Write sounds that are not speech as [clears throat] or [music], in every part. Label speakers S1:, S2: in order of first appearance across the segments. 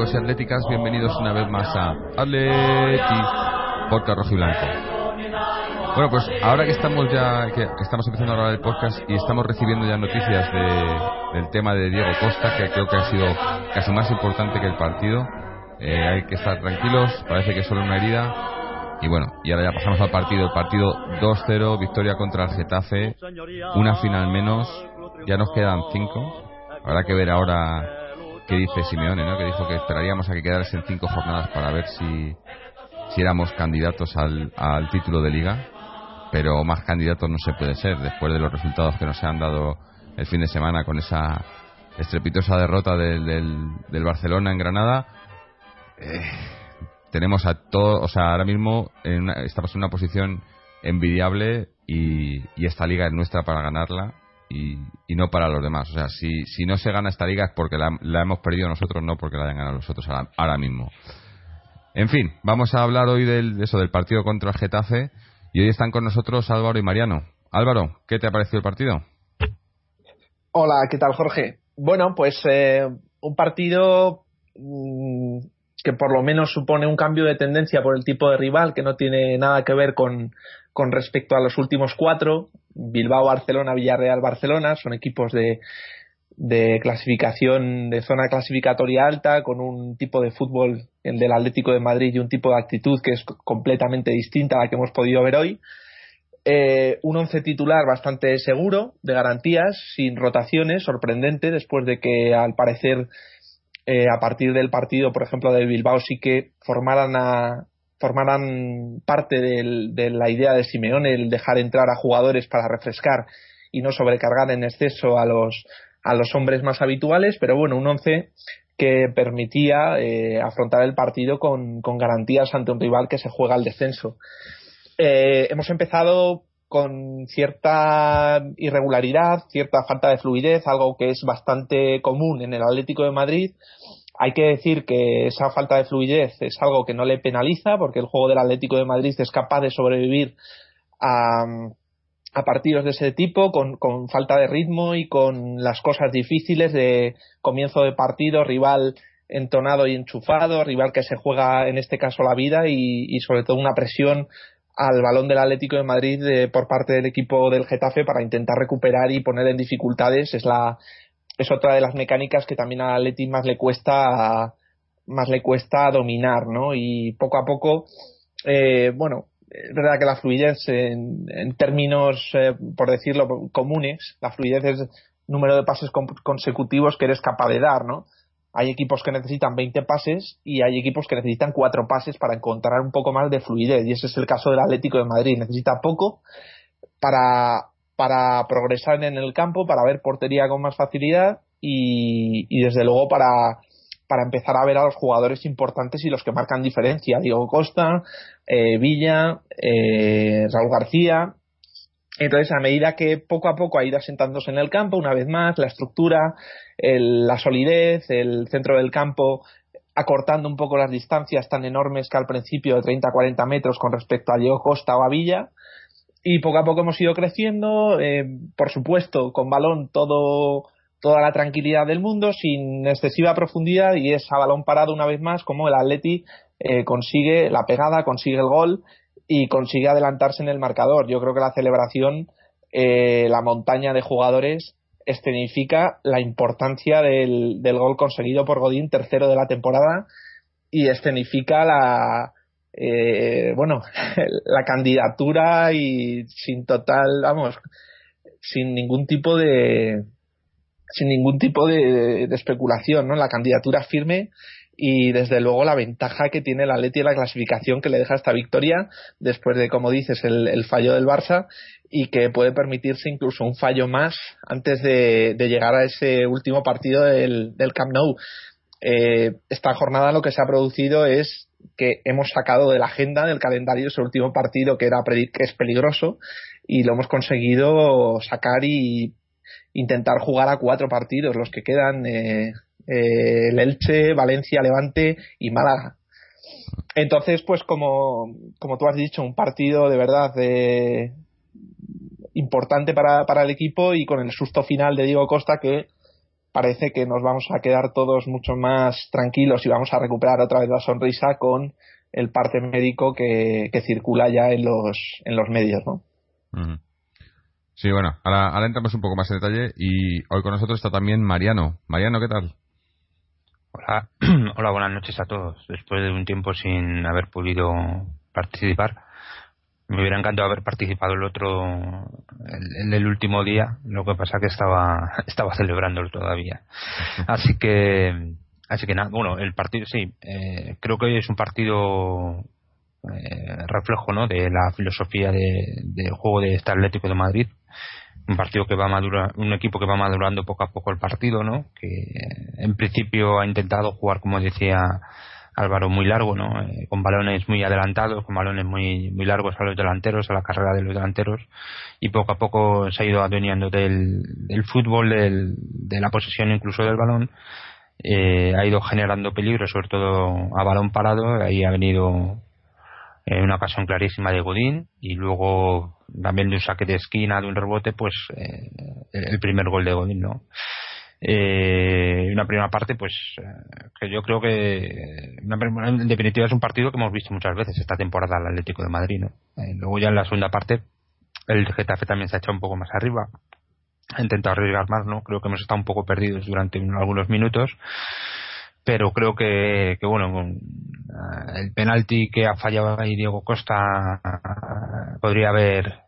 S1: Atléticos y atléticas, bienvenidos una vez más a Atleti Podcast Rojo y Blanco. Bueno, pues ahora que estamos ya, que, estamos empezando a grabar el podcast y estamos recibiendo ya noticias del tema de Diego Costa, que creo que ha sido casi más importante que el partido, eh, hay que estar tranquilos, parece que es solo una herida. Y bueno, y ahora ya pasamos al partido, el partido 2-0, victoria contra el Getafe, una final menos, ya nos quedan cinco. Habrá que ver ahora que dice Simeone, ¿no? que dijo que esperaríamos a que quedasen cinco jornadas para ver si, si éramos candidatos al, al título de liga, pero más candidatos no se puede ser después de los resultados que nos han dado el fin de semana con esa estrepitosa derrota del, del, Barcelona en Granada. Eh, tenemos a todo, o sea, ahora mismo estamos en una posición envidiable y, y esta liga es nuestra para ganarla y, no para los demás. O sea, si, si no se gana esta liga es porque la, hemos perdido nosotros, no porque la hayan ganado los otros ahora, mismo. En fin, vamos a hablar hoy del, de eso, del partido contra el Getafe. Y hoy están con nosotros Álvaro y Mariano. Álvaro, ¿qué te ha parecido el partido?
S2: Hola, ¿qué tal, Jorge? Bueno, pues eh, un partido mm, que por lo menos supone un cambio de tendencia por el tipo de rival, que no tiene nada que ver con, con respecto a los últimos cuatro. Bilbao, Barcelona, Villarreal, Barcelona, son equipos de, de clasificación, de zona clasificatoria alta, con un tipo de fútbol, el del Atlético de Madrid, y un tipo de actitud que es completamente distinta a la que hemos podido ver hoy. Eh, un once titular bastante seguro, de garantías, sin rotaciones, sorprendente, después de que al parecer eh, a partir del partido, por ejemplo, de Bilbao sí que formaran a, formarán parte de la idea de Simeone el dejar entrar a jugadores para refrescar y no sobrecargar en exceso a los a los hombres más habituales, pero bueno, un once que permitía eh, afrontar el partido con, garantías ante un rival que se juega al descenso. Eh, hemos empezado con cierta irregularidad, cierta falta de fluidez, algo que es bastante común en el Atlético de Madrid, hay que decir que esa falta de fluidez es algo que no le penaliza porque el juego del Atlético de Madrid es capaz de sobrevivir a, partidos de ese tipo con, falta de ritmo y con las cosas difíciles de comienzo de partido, rival entonado y enchufado, rival que se juega en este caso la vida y, sobre todo una presión al balón del Atlético de Madrid por parte del equipo del Getafe para intentar recuperar y poner en dificultades es la es otra de las mecánicas que también a Atleti más le cuesta más le cuesta dominar, ¿no? Y poco a poco, eh, bueno, es verdad que la fluidez en, términos, eh, por decirlo, comunes, la fluidez es número de pases consecutivos que eres capaz de dar, ¿no? Hay equipos que necesitan 20 pases y hay equipos que necesitan 4 pases para encontrar un poco más de fluidez. Y ese es el caso del Atlético de Madrid. Necesita poco para para progresar en el campo, para ver portería con más facilidad y, desde luego para, para empezar a ver a los jugadores importantes y los que marcan diferencia. Diego Costa, eh, Villa, eh, Raúl García. Entonces, a medida que poco a poco ha ido asentándose en el campo, una vez más, la estructura, la solidez, el centro del campo, acortando un poco las distancias tan enormes que al principio de 30-40 metros con respecto a Diego Costa o a Villa, y poco a poco hemos ido creciendo, eh, por supuesto, con balón todo toda la tranquilidad del mundo, sin excesiva profundidad y es a balón parado una vez más como el Atleti eh, consigue la pegada, consigue el gol y consigue adelantarse en el marcador. Yo creo que la celebración, eh, la montaña de jugadores escenifica la importancia del, del gol conseguido por Godín, tercero de la temporada, y escenifica la, eh, bueno, [laughs] la candidatura y sin total, vamos, sin ningún tipo de sin ningún tipo de, especulación, ¿no? La candidatura firme y desde luego la ventaja que tiene la Leti en la clasificación que le deja esta victoria después de, como dices, el, fallo del Barça y que puede permitirse incluso un fallo más antes de, llegar a ese último partido del, del Camp Nou. Eh, esta jornada lo que se ha producido es que hemos sacado de la agenda del calendario ese último partido que era que es peligroso y lo hemos conseguido sacar y intentar jugar a cuatro partidos los que quedan eh, eh, el Elche, Valencia, Levante y Málaga. Entonces, pues como, como tú has dicho, un partido de verdad eh, importante para, para el equipo y con el susto final de Diego Costa que parece que nos vamos a quedar todos mucho más tranquilos y vamos a recuperar otra vez la sonrisa con el parte médico que, circula ya en los, en los medios, ¿no?
S1: Sí, bueno, ahora, entramos un poco más en detalle y hoy con nosotros está también Mariano. Mariano, ¿qué tal?
S3: Hola, [clears throat] hola, buenas noches a todos. Después de un tiempo sin haber podido participar, me hubiera encantado haber participado el otro, en el, último día, lo que pasa que estaba, [laughs] estaba celebrándolo todavía. [laughs] Así que, así que nada, bueno, el partido sí, eh, creo que hoy es un partido eh, reflejo ¿no? de la filosofía de, del juego de este Atlético de Madrid un partido que va madurar, un equipo que va madurando poco a poco el partido, ¿no? Que en principio ha intentado jugar, como decía Álvaro, muy largo, ¿no? Eh, con balones muy adelantados, con balones muy muy largos a los delanteros, a la carrera de los delanteros, y poco a poco se ha ido adueñando del, fútbol, del, de la posesión incluso del balón. Eh, ha ido generando peligro, sobre todo a balón parado, ahí ha venido eh, una ocasión clarísima de Godín y luego también de un saque de esquina, de un rebote, pues eh, el primer gol de Godín, ¿no? Eh, una primera parte, pues eh, que yo creo que en definitiva es un partido que hemos visto muchas veces esta temporada al Atlético de Madrid, ¿no? Eh, luego ya en la segunda parte el Getafe también se ha echado un poco más arriba, ha intentado arriesgar más, ¿no? Creo que hemos estado un poco perdidos durante algunos minutos pero creo que, que bueno, eh, el penalti que ha fallado ahí Diego Costa podría haber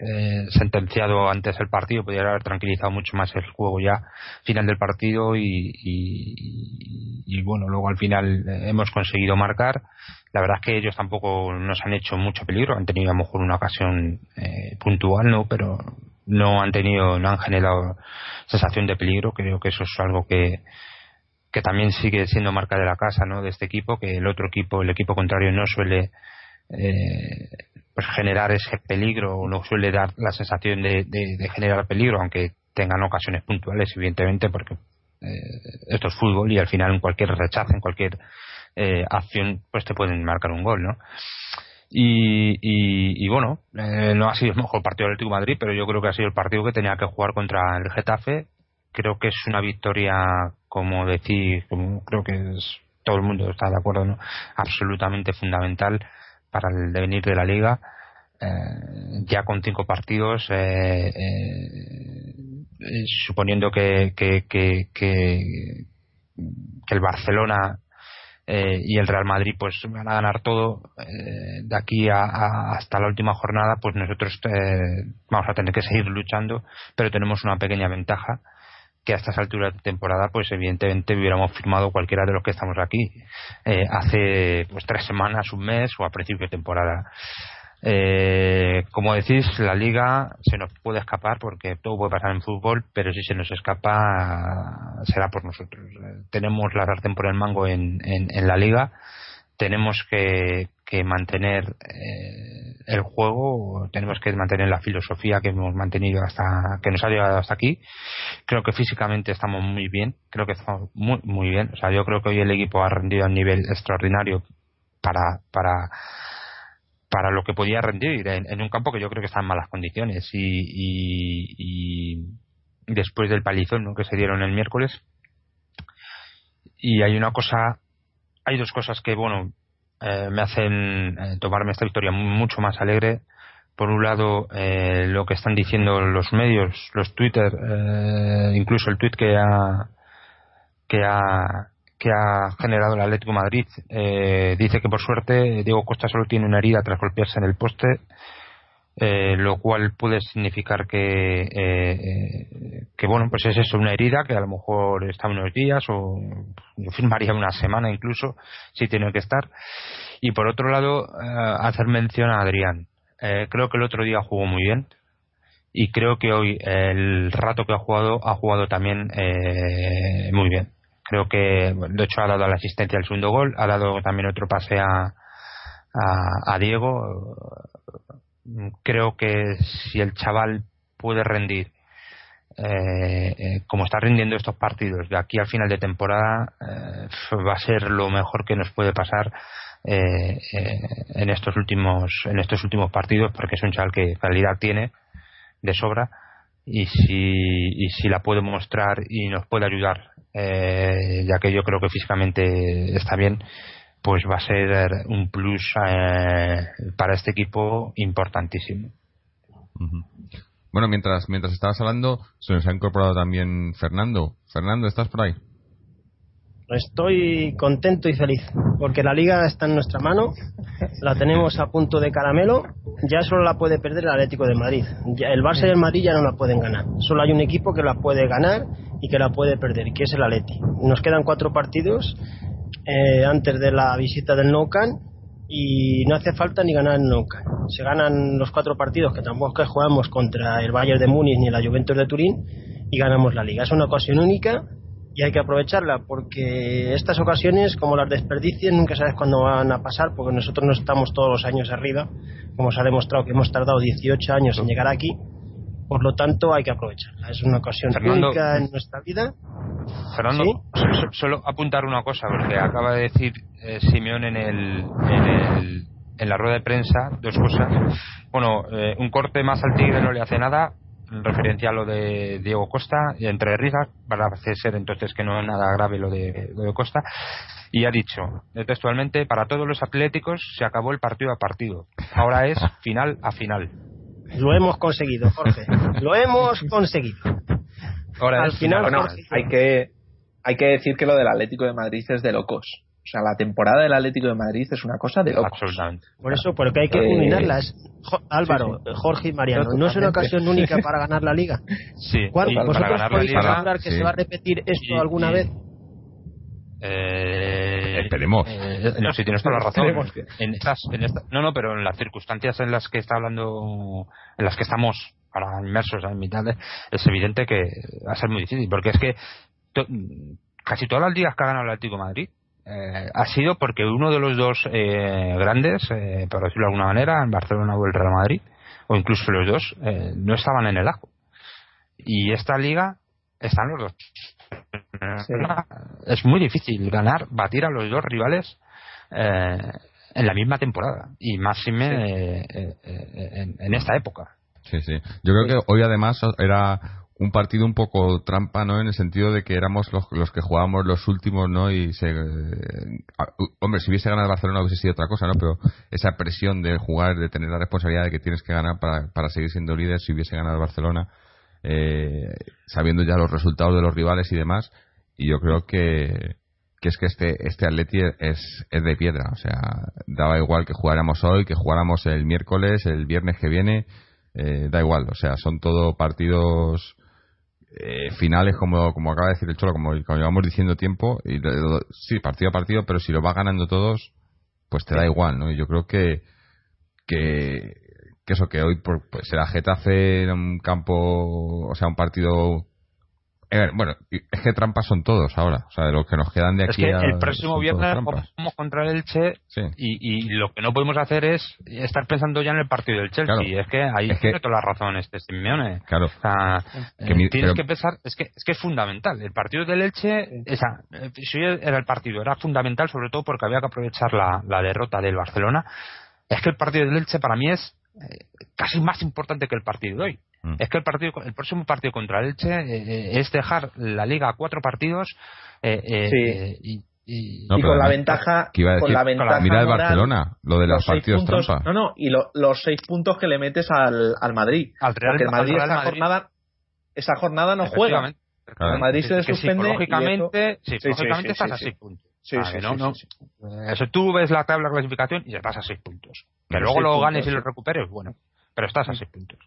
S3: eh, sentenciado antes el partido, podría haber tranquilizado mucho más el juego ya final del partido y, y, bueno, luego al final eh, hemos conseguido marcar. La verdad es que ellos tampoco nos han hecho mucho peligro, han tenido a lo mejor una ocasión puntual, ¿no? Pero no han tenido, no han generado sensación de peligro. Creo que eso es algo que, que también sigue siendo marca de la casa ¿no? de este equipo, que el otro equipo, el equipo contrario, no suele eh, pues generar ese peligro o no suele dar la sensación de, generar peligro, aunque tengan ocasiones puntuales, evidentemente, porque eh, esto es fútbol y al final en cualquier rechazo, en cualquier eh, acción, pues te pueden marcar un gol, ¿no? Y, y, bueno, no ha sido el mejor partido del Atlético de Madrid, pero yo creo que ha sido el partido que tenía que jugar contra el Getafe. Creo que es una victoria como decir, como creo que es, todo el mundo está de acuerdo, ¿no? absolutamente fundamental para el devenir de la liga. Eh, ya con cinco partidos, eh, eh, suponiendo que, que, que, el Barcelona y el Real Madrid pues van a ganar todo de aquí a, hasta la última jornada, pues nosotros vamos a tener que seguir luchando, pero tenemos una pequeña ventaja que a estas alturas de temporada, pues evidentemente hubiéramos firmado cualquiera de los que estamos aquí eh, hace pues tres semanas, un mes o a principio de temporada. Eh, como decís, la liga se nos puede escapar porque todo puede pasar en fútbol, pero si se nos escapa será por nosotros. tenemos la sartén por el mango en, en, la liga, tenemos que, que mantener eh, el juego, tenemos que mantener la filosofía que hemos mantenido hasta que nos ha llegado hasta aquí. Creo que físicamente estamos muy bien, creo que estamos muy muy bien. O sea, yo creo que hoy el equipo ha rendido a un nivel extraordinario para para para lo que podía rendir en, un campo que yo creo que está en malas condiciones y, y, después del palizón que se dieron el miércoles y hay una cosa hay dos cosas que bueno eh, me hacen eh, tomarme esta victoria mucho más alegre. Por un lado, eh, lo que están diciendo los medios, los Twitter, incluso el tweet que ha, que ha, que ha generado el Atlético Madrid, dice que por suerte Diego Costa solo tiene una herida tras golpearse en el poste eh, lo cual puede significar que, eh, que bueno, pues es eso, una herida que a lo mejor está unos días o yo firmaría una semana incluso si tiene que estar. Y por otro lado, eh, hacer mención a Adrián. creo que el otro día jugó muy bien y creo que hoy el rato que ha jugado ha jugado también muy bien. Creo que, de hecho, ha dado la asistencia al segundo gol, ha dado también otro pase a, a Diego creo que si el chaval puede rendir eh, eh, como está rindiendo estos partidos de aquí al final de temporada eh, va a ser lo mejor que nos puede pasar en estos últimos en estos últimos partidos porque es un chaval que calidad tiene de sobra y si, y si la puede mostrar y nos puede ayudar, eh, ya que yo creo que físicamente está bien, pues va a ser un plus eh, para este equipo importantísimo.
S1: Bueno, mientras, mientras estabas hablando, se nos ha incorporado también Fernando. Fernando, ¿estás por ahí?
S4: Estoy contento y feliz porque la liga está en nuestra mano, la tenemos a punto de caramelo, ya solo la puede perder el Atlético de Madrid. el Barça y el Madrid ya no la pueden ganar, solo hay un equipo que la puede ganar y que la puede perder, que es el Atleti. Nos quedan cuatro partidos eh, antes de la visita del Nou Camp y no hace falta ni ganar el Nou Camp. Se ganan los cuatro partidos que tampoco que jugamos contra el Bayern de Múnich ni la Juventus de Turín y ganamos la liga. Es una ocasión única y hay que aprovecharla porque estas ocasiones, como las desperdicien, nunca sabes cuándo van a pasar porque nosotros no estamos todos los años arriba, como se ha demostrado que hemos tardado 18 años en llegar aquí, por lo tanto hay que aprovecharla. Es una ocasión única en nuestra vida.
S3: Fernando, solo apuntar una cosa, porque acaba de decir eh, Simeón en el, en el en la rueda de prensa dos cosas. Bueno, eh, un corte más al Tigre no le hace nada, referencia a lo de Diego Costa entre risas para hacer ser entonces que no es nada grave lo de, lo de Costa. Y ha dicho textualmente para todos los atléticos se acabó el partido a partido. Ahora es final a final
S4: lo hemos conseguido Jorge. Lo hemos conseguido
S2: ahora al final, hay que hay que decir que lo del Atlético de Madrid es de locos o sea, la temporada del Atlético de Madrid es una cosa de locos.
S3: Absolutamente.
S4: Por eso, porque hay que. Eh, Álvaro, Jorge y Mariano, ¿no es una ocasión única [laughs] para ganar la liga?
S3: Sí.
S4: ¿Vosotros podéis asegurar que se va a repetir esto alguna vez?
S3: Eh,
S1: Esperemos.
S3: Eh, no, sí, tienes toda la razón. En estas, en no, no, pero en las circunstancias en las que está hablando, en las que estamos ahora inmersos en mitad, de, es evidente que va a ser muy difícil, porque es que casi todas las ligas que ha ganado el Atlético de Madrid eh, ha sido porque uno de los dos eh, grandes, eh, por decirlo de alguna manera, en Barcelona o el Real Madrid, o incluso los dos, no estaban en el ajo. Y esta liga están los dos. Es muy difícil ganar, batir a los dos rivales en la misma temporada y más en, en, esta época.
S1: Sí, sí. Yo creo que hoy además era un partido un poco trampa, ¿no? En el sentido de que éramos los, los que jugábamos los últimos, ¿no? Y se, eh, hombre, si hubiese ganado Barcelona hubiese sido otra cosa, ¿no? Pero esa presión de jugar, de tener la responsabilidad de que tienes que ganar para, para seguir siendo líder, si hubiese ganado Barcelona, eh, sabiendo ya los resultados de los rivales y demás, y yo creo que, que es que este, este Atleti es, es de piedra, o sea, daba igual que jugáramos hoy, que jugáramos el miércoles, el viernes que viene, eh, da igual, o sea, son todo partidos eh, finales, como, como acaba de decir el Cholo, como, como llevamos diciendo tiempo, y sí, partido a partido, pero si lo va ganando todos, pues te da igual, ¿no? Y yo creo que, que, que eso, que hoy pues, será Getafe en un campo, o sea, un partido eh, bueno, es que trampas son todos ahora. O sea, de lo que nos quedan de aquí.
S3: Es que el próximo viernes vamos contra el Elche y, lo que no podemos hacer es estar pensando ya en el partido del Chelsea. Es que ahí tiene toda la razón este Simeone.
S1: Claro.
S3: Eh, tienes que pensar, es que, es que es fundamental. El partido del Elche, esa, eh, si era el partido, era fundamental sobre todo porque había que aprovechar la, la derrota del Barcelona. Es que el partido del Elche para mí es casi más importante que el partido de hoy. Mm. Es que el partido, el próximo partido contra el Elche eh, eh, es dejar la liga a cuatro partidos eh, y,
S2: y, con la ventaja con la ventaja
S1: mira el Barcelona lo de los, partidos trampa.
S2: No no y los seis puntos que le metes al, al Madrid.
S3: Al Real,
S2: porque el Madrid, esa jornada esa jornada no juega. El Madrid se suspende
S3: psicológicamente, sí, psicológicamente estás a seis puntos Sí, sí, no, no. Eso tú ves la tabla de clasificación y estás a seis puntos. Que luego lo ganes y lo recuperes, bueno pero estás a seis puntos.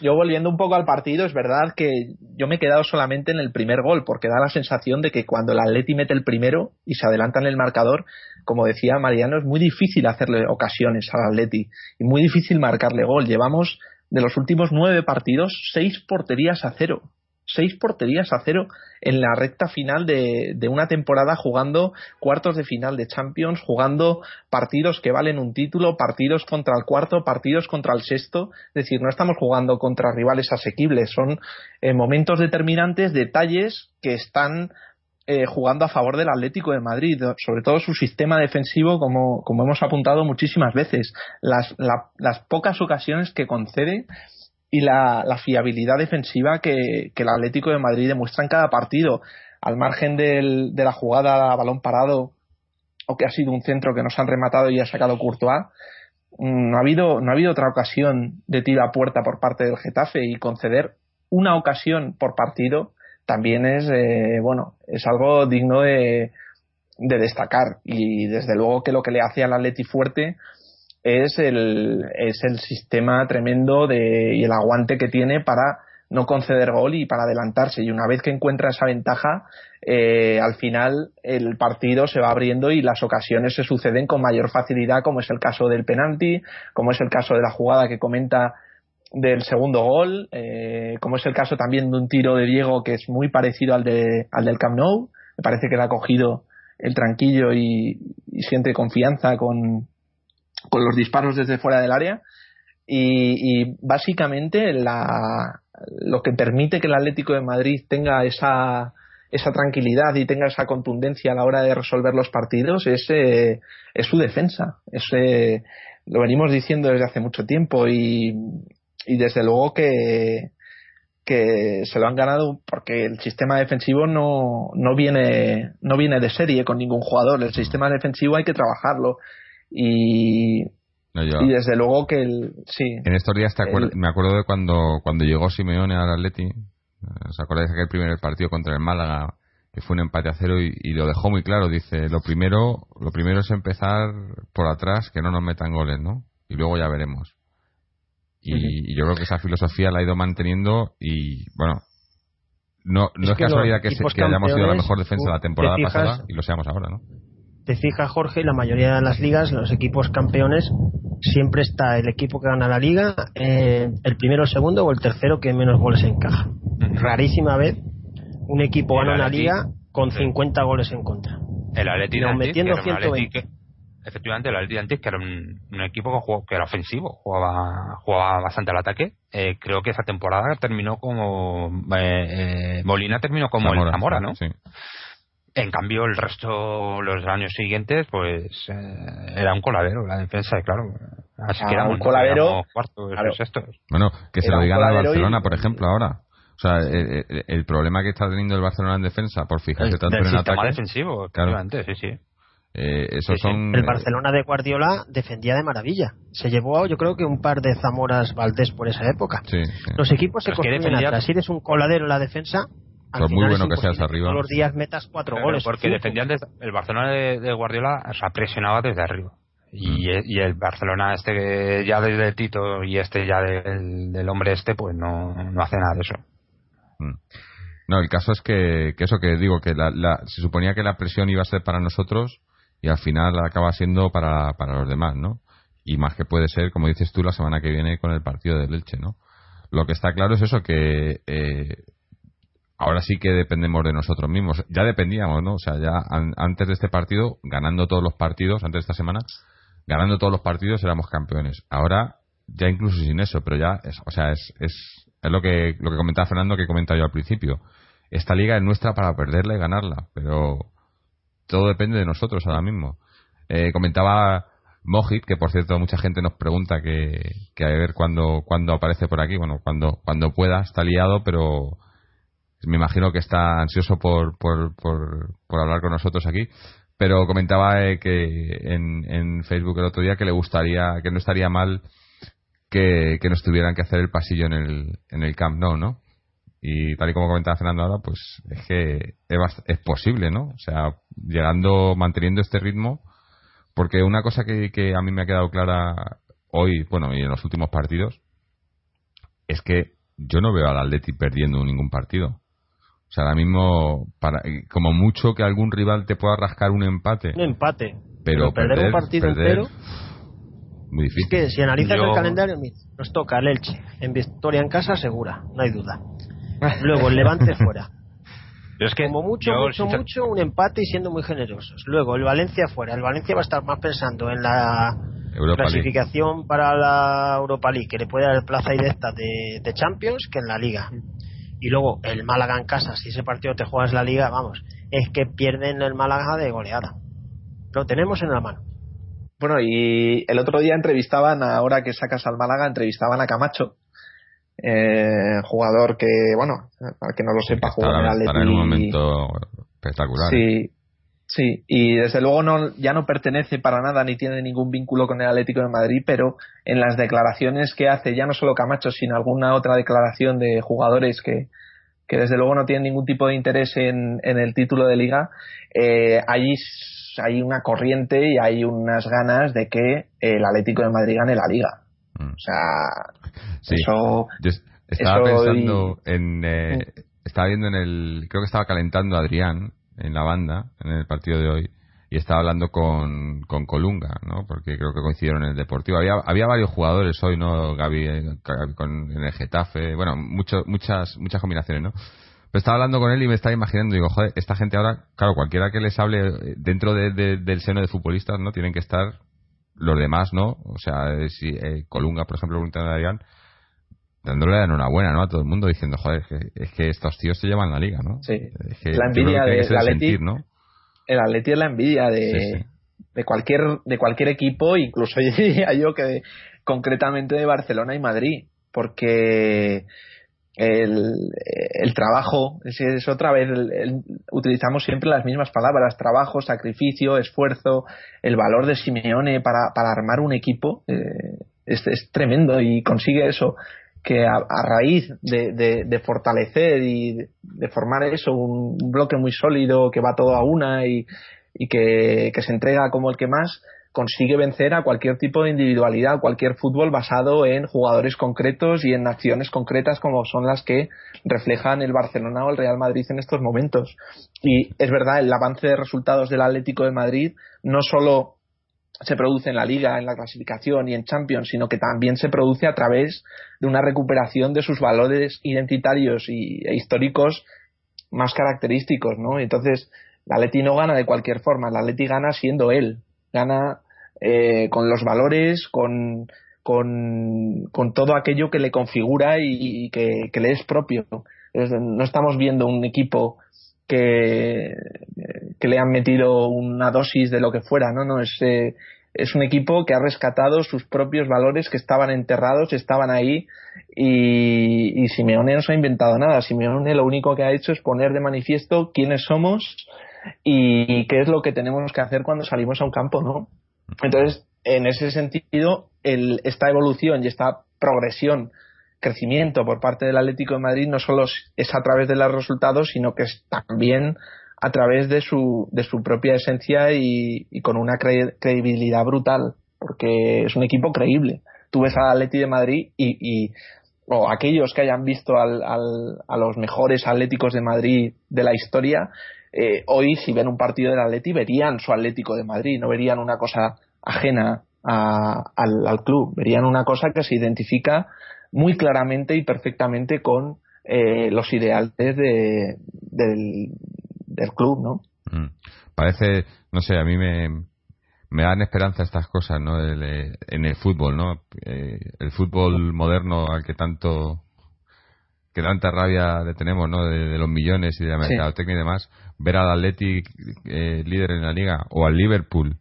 S2: Yo volviendo un poco al partido, es verdad que yo me he quedado solamente en el primer gol, porque da la sensación de que cuando el Atleti mete el primero y se adelanta en el marcador, como decía Mariano, es muy difícil hacerle ocasiones al Atleti y muy difícil marcarle gol. Llevamos de los últimos nueve partidos seis porterías a cero seis porterías a cero en la recta final de, una temporada jugando cuartos de final de Champions, jugando partidos que valen un título, partidos contra el cuarto, partidos contra el sexto. Es decir, no estamos jugando contra rivales asequibles, son eh, momentos determinantes, detalles que están eh, jugando a favor del Atlético de Madrid, sobre todo su sistema defensivo, como, como hemos apuntado muchísimas veces. Las, las pocas ocasiones que concede y la, fiabilidad defensiva que, el Atlético de Madrid demuestra en cada partido. Al margen del, de la jugada a balón parado o que ha sido un centro que nos han rematado y ha sacado Courtois, mm, no ha habido, no ha habido otra ocasión de tiro a puerta por parte del Getafe y conceder una ocasión por partido también es, eh, bueno, es algo digno de, de destacar y desde luego que lo que le hace al Atleti fuerte es el, es el sistema tremendo de, y el aguante que tiene para no conceder gol y para adelantarse. Y una vez que encuentra esa ventaja, eh, al final el partido se va abriendo y las ocasiones se suceden con mayor facilidad, como es el caso del penalti, como es el caso de la jugada que comenta del segundo gol, eh, como es el caso también de un tiro de Diego que es muy parecido al, de, al del Camp Nou. Me parece que le ha cogido el tranquillo y, siente confianza con, con, los disparos desde fuera del área. Y, básicamente la, lo que permite que el Atlético de Madrid tenga esa, esa tranquilidad y tenga esa contundencia a la hora de resolver los partidos es, eh, es su defensa. Es, eh, lo venimos diciendo desde hace mucho tiempo y, y desde luego que, que se lo han ganado porque el sistema defensivo no, no, viene, no viene de serie con ningún jugador. El sistema defensivo hay que trabajarlo. Y, y desde luego que el. Sí.
S1: En estos días me acuerdo de cuando, cuando llegó Simeone al Atleti. ¿Os acordáis de aquel primer partido contra el Málaga? que fue un empate a cero y, y, lo dejó muy claro. Dice, lo primero, lo primero es empezar por atrás, que no nos metan goles, ¿no? Y luego ya veremos. Y, yo creo que esa filosofía la ha ido manteniendo y, bueno, no, no es, casualidad que, hayamos sido la mejor defensa de la temporada pasada y lo seamos ahora, ¿no?
S4: Te fijas, Jorge, la mayoría de las ligas, los equipos campeones, siempre está el equipo que gana la liga, eh, el primero, el segundo o el tercero que menos goles encaja. Rarísima vez un equipo gana una liga con 50 goles en contra.
S3: El Atleti metiendo 120 efectivamente el Atleti que era un, equipo que, era ofensivo, jugaba, jugaba bastante al ataque. Eh, creo que esa temporada terminó como eh, eh, Molina terminó como el Zamora, ¿no? Sí. En cambio, el resto, los años siguientes, pues era un coladero la defensa, claro. Así que era un coladero. Cuarto,
S1: Bueno, que se lo digan a Barcelona, por ejemplo, ahora. O sea, el, problema que está teniendo el Barcelona en defensa, por fijarse tanto en el ataque.
S3: defensivo, claro. sí, sí.
S1: Eh, son...
S4: El Barcelona de Guardiola defendía de maravilla. Se llevó, yo creo que un par de Zamoras Valdés por esa época. Los equipos se construyen atrás. Si eres un coladero en la defensa,
S1: por muy bueno que seas arriba.
S4: Todos los días metas cuatro goles.
S3: Porque defendían el Barcelona de, Guardiola se presionaba desde arriba. Y, mm. y, el Barcelona este ya desde Tito y este ya del, hombre este pues no, no hace nada de eso.
S1: Mm. No, el caso es que, que eso que digo, que la, se suponía que la presión iba a ser para nosotros y al final acaba siendo para, para los demás, ¿no? Y más que puede ser, como dices tú, la semana que viene con el partido del Elche, ¿no? Lo que está claro es eso, que eh, ahora sí que dependemos de nosotros mismos. Ya dependíamos, ¿no? O sea, ya antes de este partido, ganando todos los partidos, antes de esta semana, ganando todos los partidos éramos campeones. Ahora, ya incluso sin eso, pero ya, es, o sea, es, es, es lo que lo que comentaba Fernando, que comentaba yo al principio. Esta liga es nuestra para perderla y ganarla, pero todo depende de nosotros ahora mismo. Eh, comentaba Mojit, que por cierto mucha gente nos pregunta que, que a ver cuándo, cuando aparece por aquí. Bueno, cuando, cuando pueda, está liado, pero me imagino que está ansioso por, por, por, hablar con nosotros aquí. Pero comentaba eh, que en, en Facebook el otro día que le gustaría, que no estaría mal que, que nos tuvieran que hacer el pasillo en el, en el Camp Nou, ¿no? Y tal y como comentaba Fernando ahora, pues es que es, posible, ¿no? O sea, llegando, manteniendo este ritmo, porque una cosa que, que a mí me ha quedado clara hoy, bueno, y en los últimos partidos, es que yo no veo al Atleti perdiendo ningún partido. O sea, ahora mismo, para, como mucho que algún rival te pueda rascar un empate.
S4: Un empate. Pero, perder, un partido entero.
S1: Muy difícil.
S4: Es que si analizas el calendario, nos toca el Elche en victoria en casa segura, no hay duda. Luego el Levante [laughs] fuera. es que Como mucho, mucho, mucho, un empate y siendo muy generosos. Luego el Valencia fuera. El Valencia va a estar más pensando en la clasificación para la Europa League, que le puede dar plaza directa de, de Champions, que en la Liga. Y luego el Málaga en casa, si ese partido te juegas la Liga, vamos, es que pierden el Málaga de goleada. Lo tenemos en la mano.
S2: Bueno, y el otro día entrevistaban, ahora que sacas al Málaga, entrevistaban a Camacho Eh, jugador que, bueno, para que no lo sepa, jugar en
S1: el en un momento espectacular.
S2: Sí, Sí, y desde luego no, ya no pertenece para nada ni tiene ningún vínculo con el Atlético de Madrid, pero en las declaraciones que hace, ya no solo Camacho, sino alguna otra declaración de jugadores que, que desde luego no tienen ningún tipo de interés en, en el título de liga, eh, allí hay una corriente y hay unas ganas de que el Atlético de Madrid gane la liga. Mm. O sea, eso.
S1: estaba pensando en. Eh, mm. estaba viendo en el. Creo que estaba calentando Adrián en la banda, en el partido de hoy, y estaba hablando con, con Colunga, ¿no? Porque creo que coincidieron en el Deportivo. Había, había varios jugadores hoy, ¿no? Gaby, eh, con, en el Getafe, bueno, mucho, muchas, muchas combinaciones, ¿no? Pero estaba hablando con él y me estaba imaginando, digo, joder, esta gente ahora, claro, cualquiera que les hable eh, dentro de, del seno de futbolistas, ¿no? Tienen que estar los demás, ¿no? O sea, eh, si Colunga, por ejemplo, de Adrián, dándole la enhorabuena ¿no? a todo el mundo diciendo, joder, es que, estos tíos se llevan la liga, ¿no?
S2: Sí, la envidia de el Atleti, ¿no? El Atleti es la envidia de, de cualquier de cualquier equipo, incluso [laughs] diría yo que concretamente de Barcelona y Madrid, porque el, el trabajo, es, otra vez, utilizamos siempre las mismas palabras, trabajo, sacrificio, esfuerzo, el valor de Simeone para, para armar un equipo, eh, es, es, tremendo y consigue eso que a, raíz de, fortalecer y de, formar eso, un, bloque muy sólido que va todo a una y, que, se entrega como el que más, consigue vencer a cualquier tipo de individualidad, cualquier fútbol basado en jugadores concretos y en acciones concretas como son las que reflejan el Barcelona o el Real Madrid en estos momentos. Y es verdad, el avance de resultados del Atlético de Madrid no solo se produce en la liga, en la clasificación y en Champions, sino que también se produce a través de una recuperación de sus valores identitarios y, e históricos más característicos, ¿no? Entonces, la Atleti no gana de cualquier forma, la Atleti gana siendo él, gana eh, con los valores, con, con, todo aquello que le configura y, que, le es propio. no estamos viendo un equipo que, que le han metido una dosis de lo que fuera, ¿no? No es, eh, es un equipo que ha rescatado sus propios valores que estaban enterrados, estaban ahí y, y Simeone no se ha inventado nada. Simeone lo único que ha hecho es poner de manifiesto quiénes somos y qué es lo que tenemos que hacer cuando salimos a un campo, ¿no? Entonces, en ese sentido, el, esta evolución y esta progresión crecimiento por parte del Atlético de Madrid no solo es a través de los resultados, sino que es también a través de su, de su propia esencia y, con una credibilidad brutal, porque es un equipo creíble. Tú ves al Atlético de Madrid y, o aquellos que hayan visto al, a los mejores Atléticos de Madrid de la historia, eh, hoy si ven un partido del Atleti verían su Atlético de Madrid, no verían una cosa ajena al, al, club, verían una cosa que se identifica muy claramente y perfectamente con eh, los ideales de, del, del club, ¿no?
S1: Mm. Parece, no sé, a mí me, me dan esperanza estas cosas, ¿no? en el fútbol, ¿no? Eh, el fútbol moderno al que tanto que tanta rabia le tenemos, ¿no? De, los millones y de la mercadotecnia y demás, ver al Athletic eh, líder en la liga o al Liverpool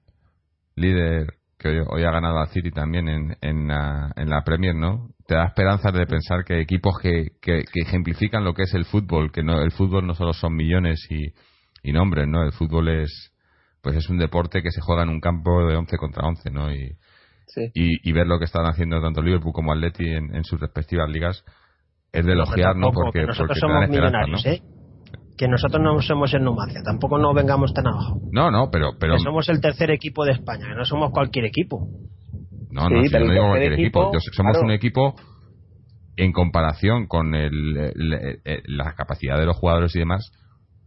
S1: líder que hoy, ha ganado a City también en, en, la, en la Premier, ¿no? Te da esperanzas de pensar que equipos que, que, ejemplifican lo que es el fútbol, que no el fútbol no solo son millones y, y nombres, ¿no? El fútbol es pues es un deporte que se juega en un campo de 11 contra 11, ¿no? Y, y, ver lo que están haciendo tanto Liverpool como Atleti en, en sus respectivas ligas es de elogiar, ¿no? Porque,
S4: porque somos millonarios, ¿eh? que nosotros no somos el Numancia, tampoco nos vengamos tan abajo.
S1: No, no, pero... pero...
S4: somos el tercer equipo de España, que no somos cualquier equipo.
S1: No, no, no digo cualquier equipo, somos un equipo en comparación con el, la capacidad de los jugadores y demás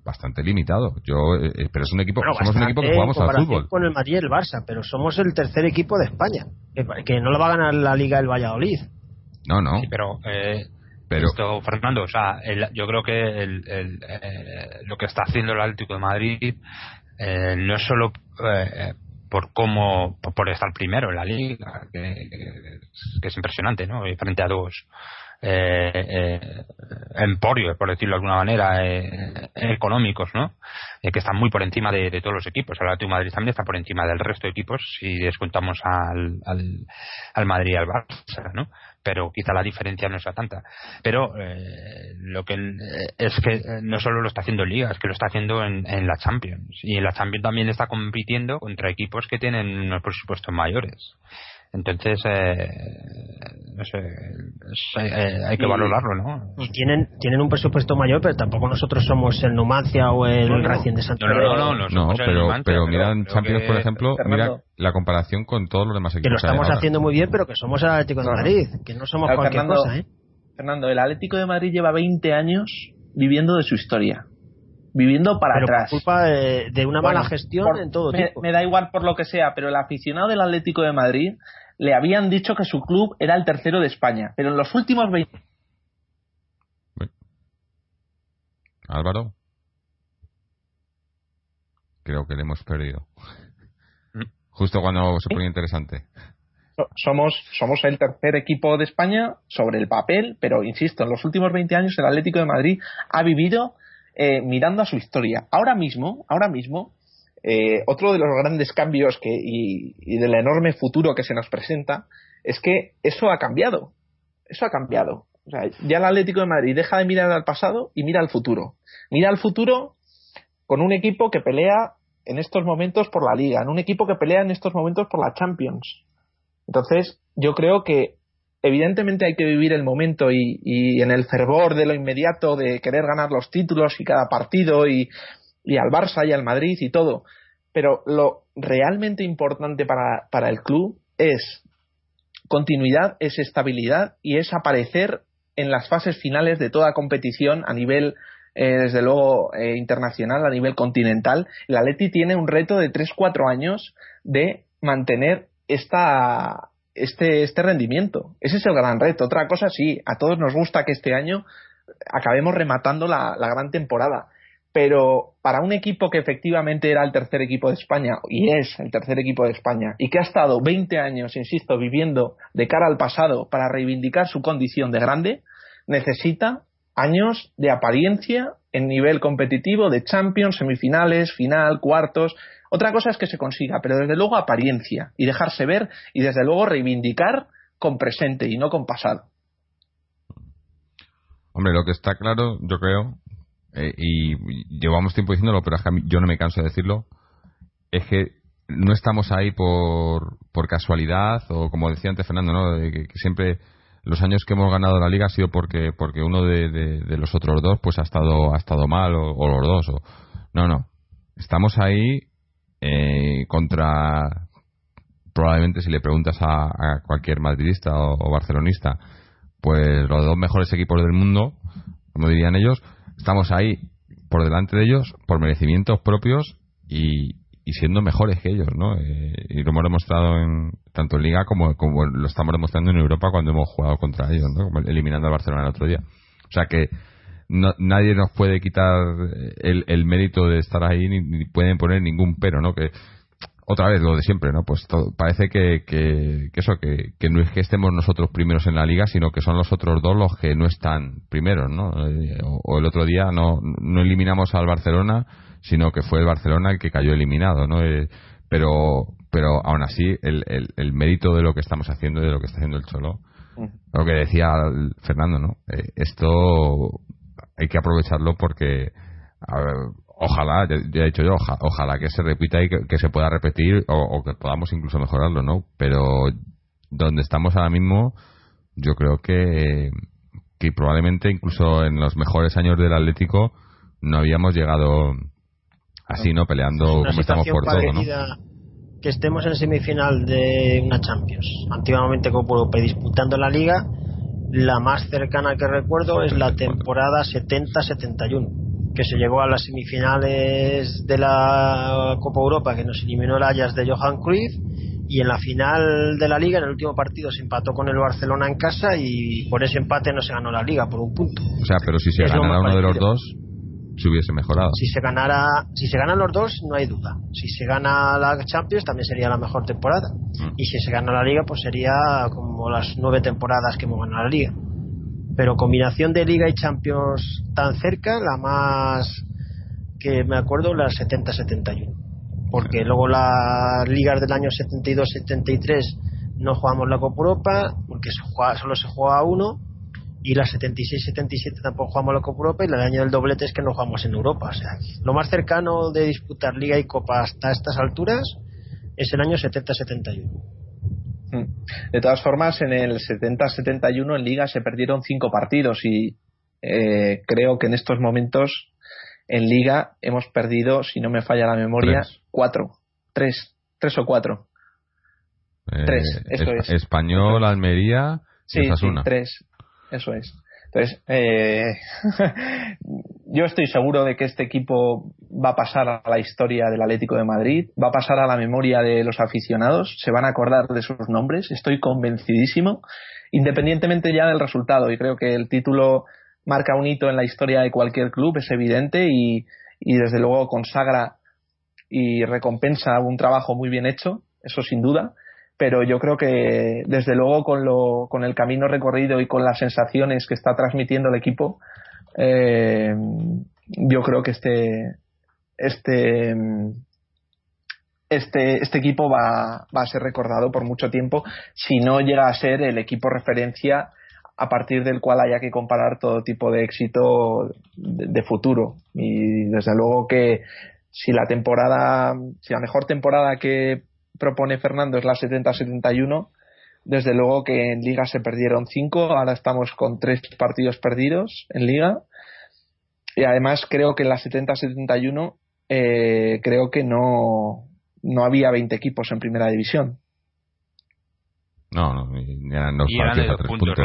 S1: bastante limitado. Yo, eh, eh, pero es un equipo, somos un equipo que jugamos al fútbol.
S4: Con el Madrid y el Barça, pero somos el tercer equipo de España, que, no lo va a ganar la Liga del Valladolid.
S1: No, no.
S3: pero eh, pero Esto, Fernando, o sea, yo creo que el, eh, lo que está haciendo el Atlético de Madrid eh, no es solo eh, por cómo por estar primero en la liga, que, es impresionante, ¿no? Frente a dos emporios, por decirlo de alguna manera, económicos, ¿no? eh, que está muy por encima de, todos los equipos. El Atlético Madrid también está por encima del resto de equipos si descontamos al, al, al Madrid y al Barça, ¿no? Pero quizá la diferencia no sea tanta. Pero eh, lo que eh, es que no solo lo está haciendo en Liga, es que lo está haciendo en, en, la Champions. Y en la Champions también está compitiendo contra equipos que tienen unos presupuestos mayores. Entonces, eh, no sé, eh, hay que valorarlo, ¿no?
S4: Y tienen, tienen un presupuesto mayor, pero tampoco nosotros somos el Numancia o el no, Racing de Santander.
S1: No, no, no, no, pero, pero mira en Champions, por ejemplo, mira la comparación con todos los demás equipos.
S4: Que lo estamos haciendo muy bien, pero que somos el Atlético de Madrid, que no somos cualquier cosa, ¿eh?
S2: Fernando, el Atlético de Madrid lleva 20 años viviendo de su historia viviendo para atrás.
S4: Por culpa de, una mala gestión en todo
S2: me,
S4: tipo.
S2: Me da igual por lo que sea, pero el aficionado del Atlético de Madrid le habían dicho que su club era el tercero de España, pero en los últimos 20
S1: Álvaro. Creo que le hemos perdido. Mm. Justo cuando se pone interesante.
S2: Somos, somos el tercer equipo de España sobre el papel, pero insisto, en los últimos 20 años el Atlético de Madrid ha vivido eh, mirando a su historia. Ahora mismo, ahora mismo, eh, otro de los grandes cambios que, y, del enorme futuro que se nos presenta es que eso ha cambiado. Eso ha cambiado. O sea, ya el Atlético de Madrid deja de mirar al pasado y mira al futuro. Mira al futuro con un equipo que pelea en estos momentos por la liga, en un equipo que pelea en estos momentos por la Champions. Entonces, yo creo que evidentemente hay que vivir el momento y, en el fervor de lo inmediato de querer ganar los títulos y cada partido y, al Barça y al Madrid y todo. Pero lo realmente importante para, para el club es continuidad, es estabilidad y es aparecer en las fases finales de toda competición a nivel, eh, desde luego, eh, internacional, a nivel continental. El Atleti tiene un reto de 3-4 años de mantener esta, este, este rendimiento. Ese es el gran reto. Otra cosa, sí, a todos nos gusta que este año acabemos rematando la, la gran temporada pero para un equipo que efectivamente era el tercer equipo de España y es el tercer equipo de España y que ha estado 20 años, insisto, viviendo de cara al pasado para reivindicar su condición de grande, necesita años de apariencia en nivel competitivo de Champions, semifinales, final, cuartos. Otra cosa es que se consiga, pero desde luego apariencia y dejarse ver y desde luego reivindicar con presente y no con pasado.
S1: Hombre, lo que está claro, yo creo, eh, y llevamos tiempo diciéndolo, pero yo no me canso de decirlo, es que no estamos ahí por, por casualidad o como decía antes Fernando, ¿no? que, siempre los años que hemos ganado la liga ha sido porque porque uno de, los otros dos pues ha estado ha estado mal o, los dos o no no estamos ahí eh, contra probablemente si le preguntas a, cualquier madridista o, barcelonista pues los dos mejores equipos del mundo como dirían ellos estamos ahí por delante de ellos por merecimientos propios y, siendo mejores que ellos, ¿no? Eh, y lo hemos demostrado en, tanto en Liga como, como lo estamos demostrando en Europa cuando hemos jugado contra ellos, ¿no? Eliminando al Barcelona el otro día. O sea que nadie nos puede quitar el, el mérito de estar ahí ni, ni, pueden poner ningún pero, ¿no? Que otra vez lo de siempre, ¿no? Pues parece que, que, eso, que, que, no es que estemos nosotros primeros en la liga, sino que son los otros dos los que no están primeros, ¿no? Eh, o, el otro día no, no eliminamos al Barcelona, sino que fue el Barcelona el que cayó eliminado, ¿no? Eh, pero, pero aún así, el, el, el, mérito de lo que estamos haciendo, de lo que está haciendo el Cholo, lo que decía Fernando, ¿no? Eh, esto hay que aprovecharlo porque a ver, ojalá, ya, he dicho yo, ojalá que se repita y que, se pueda repetir o, que podamos incluso mejorarlo, ¿no? Pero donde estamos ahora mismo, yo creo que, que probablemente incluso en los mejores años del Atlético no habíamos llegado así, ¿no? Peleando como estamos por todo, ¿no?
S4: Que estemos en semifinal de una Champions, antiguamente como disputando la Liga, la más cercana que recuerdo es la temporada 70-71 que se llegó a las semifinales de la Copa Europa, que nos eliminó el Ajax de Johan Cruyff, y en la final de la Liga, en el último partido, se empató con el Barcelona en casa y por ese empate no se ganó la Liga, por un punto.
S1: O sea, pero si se ganara uno de los dos, se hubiese mejorado.
S4: Si se ganara, si se ganan los dos, no hay duda. Si se gana la Champions, también sería la mejor temporada. Mm. Y si se gana la Liga, pues sería como las nueve temporadas que hemos ganado la Liga pero combinación de Liga y Champions tan cerca, la más que me acuerdo las 70-71. Porque luego las ligas del año 72-73 no jugamos la Copa Europa, porque solo se juega uno, y la 76-77 tampoco jugamos la Copa Europa, y el año del doblete es que no jugamos en Europa. O sea, lo más cercano de disputar Liga y Copa hasta estas alturas es el año 70-71.
S2: Mm. De todas formas, en el 70-71 en Liga se perdieron cinco partidos y eh, creo que en estos momentos en Liga hemos perdido, si no me falla la memoria, cuatro. Tres. Tres o cuatro.
S1: Eh, tres, eso es. Español, Almería
S2: sí, Sí, tres. Eso es. Entonces, eh, [laughs] yo estoy seguro de que este equipo va a pasar a la historia del Atlético de Madrid, va a pasar a la memoria de los aficionados, se van a acordar de sus nombres, estoy convencidísimo, independientemente ya del resultado. Y creo que el título marca un hito en la historia de cualquier club, es evidente, y, y desde luego consagra y recompensa un trabajo muy bien hecho, eso sin duda pero yo creo que desde luego con, lo, con el camino recorrido y con las sensaciones que está transmitiendo el equipo, eh, yo creo que este, este, este, este equipo va, va a ser recordado por mucho tiempo si no llega a ser el equipo referencia a partir del cual haya que comparar todo tipo de éxito de, de futuro. Y desde luego que si la temporada, si la mejor temporada que propone Fernando es la 70-71. Desde luego que en Liga se perdieron cinco, ahora estamos con tres partidos perdidos en Liga. Y además creo que en la 70-71 eh, creo que no, no había 20 equipos en primera división.
S1: No, no, eran dos puntos.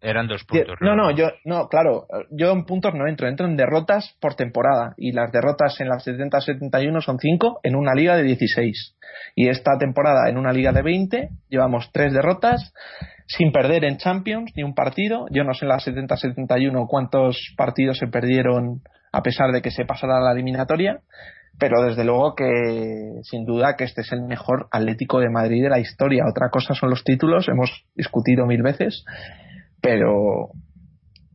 S3: Eran dos puntos.
S2: No, no, yo, no, claro, yo en puntos no entro, entro en derrotas por temporada. Y las derrotas en las 70-71 son 5 en una liga de 16. Y esta temporada en una liga de 20 llevamos 3 derrotas sin perder en Champions ni un partido. Yo no sé en la 70-71 cuántos partidos se perdieron a pesar de que se pasara la eliminatoria pero desde luego que sin duda que este es el mejor Atlético de Madrid de la historia. Otra cosa son los títulos, hemos discutido mil veces, pero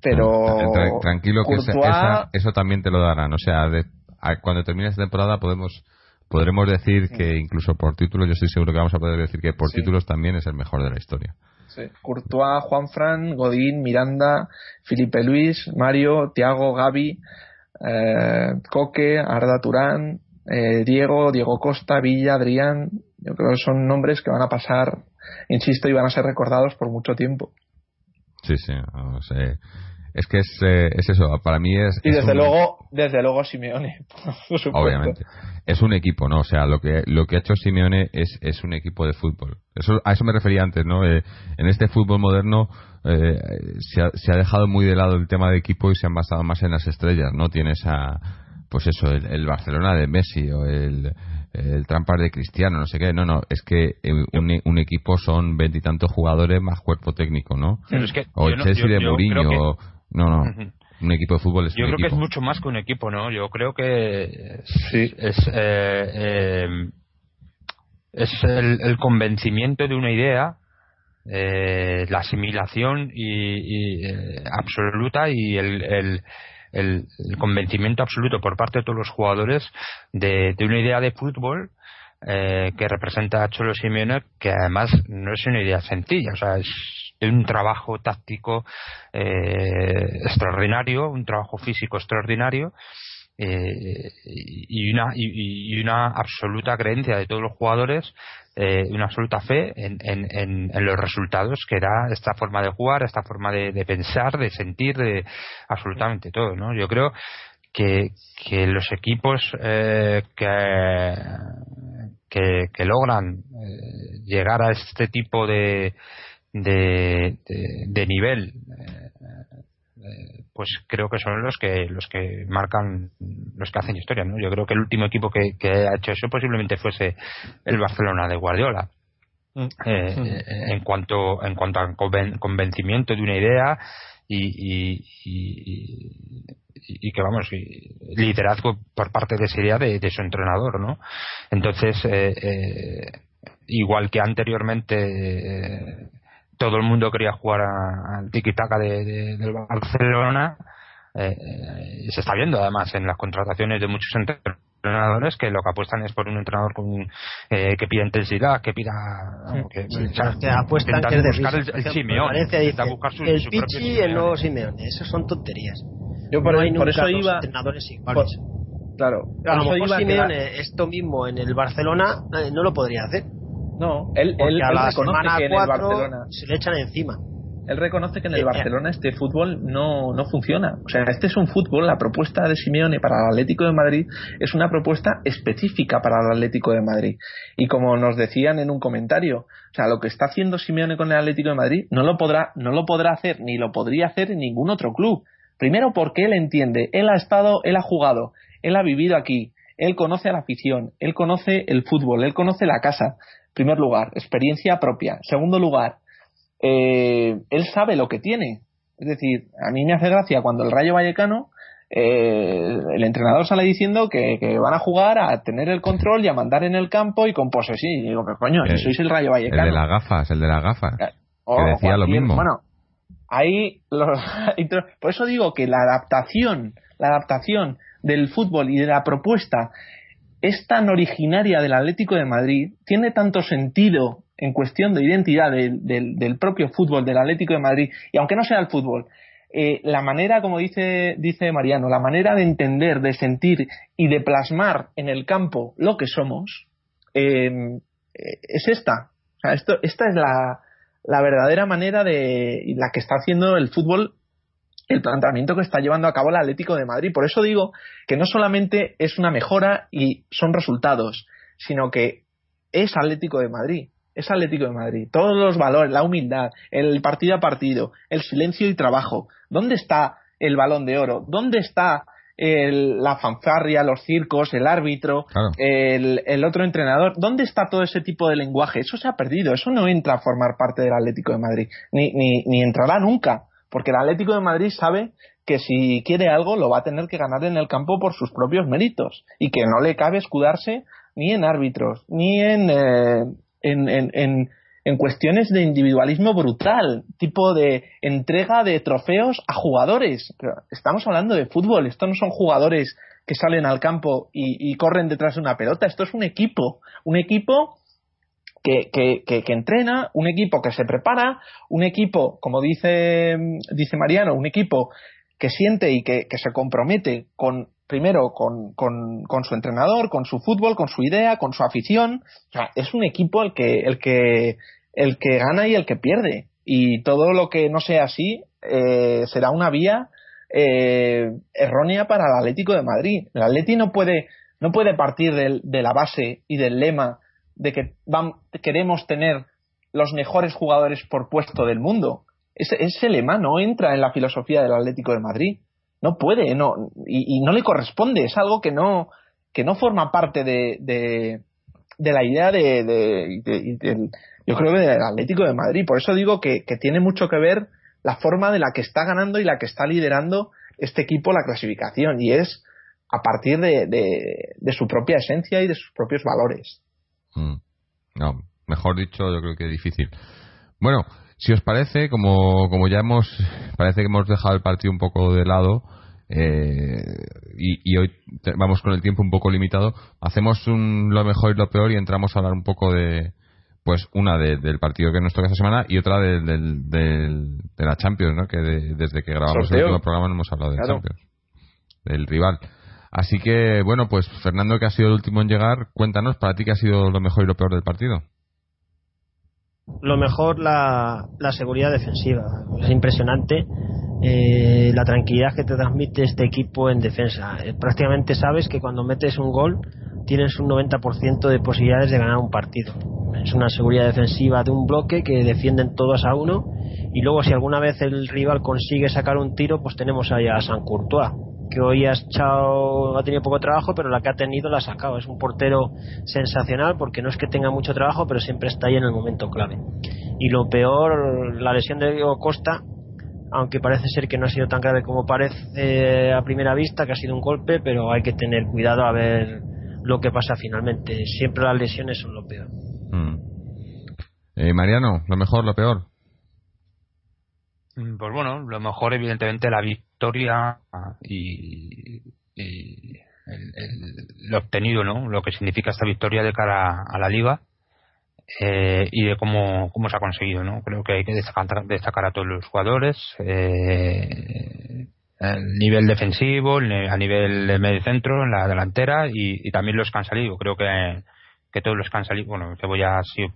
S2: pero
S1: tranquilo que eso también te lo darán. O sea, cuando termine esta temporada podemos podremos decir que incluso por títulos, yo estoy seguro que vamos a poder decir que por títulos también es el mejor de la historia.
S2: Sí. Courtois, Juanfran, Godín, Miranda, Felipe Luis, Mario, Tiago, Gaby, eh, Coque, Arda Turán, eh, Diego, Diego Costa, Villa, Adrián. Yo creo que son nombres que van a pasar, insisto, y van a ser recordados por mucho tiempo.
S1: Sí, sí. es que es, eh, es, eso, para mí es.
S2: Y desde luego, desde luego Simeone, [laughs]
S1: Obviamente. Es un equipo, ¿no? O sea, lo que, lo que ha hecho Simeone es, es un equipo de fútbol. Eso, a eso me refería antes, ¿no? en este fútbol moderno eh, se, ha, se, ha, dejado muy de lado el tema de equipo y se han basado más en las estrellas, ¿no? Tienes a, pues eso, el, Barcelona de Messi o el, el Trampar de Cristiano, no sé qué. No, no, es que un, un equipo son veintitantos jugadores más cuerpo técnico, ¿no? o el Chelsea de Mourinho, no, no. Un equipo de fútbol es
S3: Yo
S1: creo
S3: que es mucho más que un equipo, ¿no? Yo creo que sí. es, eh, eh, es el, el convencimiento de una idea eh, la asimilación y, eh, absoluta y el, el, convencimiento absoluto por parte de todos los jugadores de, de una idea de fútbol eh, que representa a Cholo Simeone que además no es una idea sencilla. O sea es un trabajo táctico eh, extraordinario un trabajo físico extraordinario eh, y, una, y, una absoluta creencia de todos los jugadores, eh, una absoluta fe en, en, en, los resultados que da esta forma de jugar, esta forma de, pensar, de sentir, de absolutamente todo. ¿no? Yo creo que, que los equipos eh, que, que, logran eh, llegar a este tipo de, de, de, nivel pues creo que son los que los que marcan los que hacen historia no yo creo que el último equipo que, ha hecho eso posiblemente fuese el Barcelona de Guardiola mm. Eh, mm. en cuanto en cuanto a convencimiento de una idea y, y, que vamos liderazgo por parte de esa idea de, su entrenador no entonces eh, eh, igual que anteriormente todo el mundo quería jugar al tiki-taka de, del Barcelona, eh, se está viendo además en las contrataciones de muchos entrenadores que lo que apuestan es por un entrenador con, eh, que pida intensidad, que pida
S4: que, apuestan que
S3: buscar el, el Simeone,
S4: buscar su, el Pichi y el nuevo Simeone, esas son tonterías.
S2: Yo por, por eso iba
S4: entrenadores iguales.
S2: claro,
S4: a lo mejor Simeone esto mismo en el Barcelona eh, no lo podría hacer.
S2: No, él, él,
S4: a la
S2: reconoce que en el Barcelona
S4: se le echan encima
S2: él reconoce que en el Barcelona este fútbol no, no funciona. O sea, este es un fútbol, la propuesta de Simeone para el Atlético de Madrid es una propuesta específica para el Atlético de Madrid. Y como nos decían en un comentario, o sea, lo que está haciendo Simeone con el Atlético de Madrid no lo podrá, no lo podrá hacer ni lo podría hacer en ningún otro club. Primero porque él entiende, él ha estado, él ha jugado, él ha vivido aquí, él conoce a la afición, él conoce el fútbol, él conoce la casa. Primer lugar, experiencia propia. Segundo lugar, eh, él sabe lo que tiene. Es decir, a mí me hace gracia cuando el Rayo Vallecano, eh, el entrenador sale diciendo que, van a jugar a tener el control y a mandar en el campo y con posesión. Y digo, pero coño, si sois el Rayo Vallecano.
S1: El de las gafas, el de las gafas. que decía lo mismo.
S2: Bueno, ahí, [laughs] por eso digo que la adaptación, la adaptación del fútbol y de la propuesta es tan originaria del Atlético de Madrid, tiene tanto sentido en cuestión de identidad del propio fútbol del Atlético de Madrid, y aunque no sea el fútbol, eh, la manera, como dice, dice Mariano, la manera de entender, de sentir y de plasmar en el campo lo que somos, eh, es esta. Esta es la verdadera manera de la que está haciendo el fútbol el planteamiento que está llevando a cabo el Atlético de Madrid. Por eso digo que no solamente es una mejora y son resultados, sino que es Atlético de Madrid es Atlético de Madrid. Todos los valores, la humildad, el partido a partido, el silencio y trabajo. ¿Dónde está el balón de oro? ¿Dónde está la fanfarria, los circos, el árbitro, el, otro entrenador? ¿Dónde está todo ese tipo de lenguaje? Eso se ha perdido. Eso no entra a formar parte del Atlético de Madrid. Ni, ni, ni entrará nunca. Porque el Atlético de Madrid sabe que si quiere algo lo va a tener que ganar en el campo por sus propios méritos y que no le cabe escudarse ni en árbitros, ni en, eh, en, en, cuestiones de individualismo brutal, tipo de entrega de trofeos a jugadores. estamos hablando de fútbol, estos no son jugadores que salen al campo y, corren detrás de una pelota, esto es un equipo, un equipo que, que, que, entrena, un equipo que se prepara, un equipo, como dice, dice Mariano, un equipo que siente y que, se compromete con primero con, con, su entrenador, con su fútbol, con su idea, con su afición. es un equipo el que, el que, el que gana y el que pierde. Y todo lo que no sea así eh, será una vía eh, errónea para el Atlético de Madrid. El Atleti no puede, no puede partir de la base y del lema de que queremos tener los mejores jugadores por puesto del mundo. Ese, ese lema no entra en la filosofía del Atlético de Madrid no puede no y, no le corresponde es algo que no que no forma parte de, de, la idea de, de, yo creo que del Atlético de Madrid por eso digo que, tiene mucho que ver la forma de la que está ganando y la que está liderando este equipo la clasificación y es a partir de, de, su propia esencia y de sus propios valores.
S1: Mm. No, mejor dicho, yo creo que difícil. Bueno, si os parece, como, como ya hemos, parece que hemos dejado el partido un poco de lado, eh, y, hoy vamos con el tiempo un poco limitado, hacemos un, lo mejor y lo peor y entramos a hablar un poco de, pues una del partido que nos toca esta semana y otra de, de la Champions, ¿no? que desde que grabamos el último programa no hemos hablado de Champions, del rival. Así que, bueno, pues Fernando, que ha sido el último en llegar, cuéntanos para ti qué ha sido lo mejor y lo peor del partido
S4: lo mejor la, la seguridad defensiva. Es impresionante eh, la tranquilidad que te transmite este equipo en defensa. Eh, prácticamente sabes que cuando metes un gol tienes un 90% de posibilidades de ganar un partido. Es una seguridad defensiva de un bloque que defienden todos a uno y luego si alguna vez el rival consigue sacar un tiro pues tenemos ahí a San Courtois que hoy ha, echado, ha tenido poco trabajo, pero la que ha tenido la ha sacado. Es un portero sensacional porque no es que tenga mucho trabajo, pero siempre está ahí en el momento clave. Y lo peor, la lesión de Diego Costa, aunque parece ser que no ha sido tan grave como parece a primera vista, que ha sido un golpe, pero hay que tener cuidado a ver lo que pasa finalmente. Siempre las lesiones son lo peor.
S1: Mm. Eh, Mariano, lo mejor, lo peor.
S3: Mm, pues bueno, lo mejor evidentemente la, victoria y, el, lo obtenido, ¿no? Lo que significa esta victoria de cara a la liga eh, y de cómo, cómo se ha conseguido, ¿no? Creo que hay que destacar, destacar a todos los jugadores, eh, el nivel defensivo, a nivel de medio centro, en la delantera y, también los que han salido. Creo que, que todos los que han salido, bueno, que voy a sido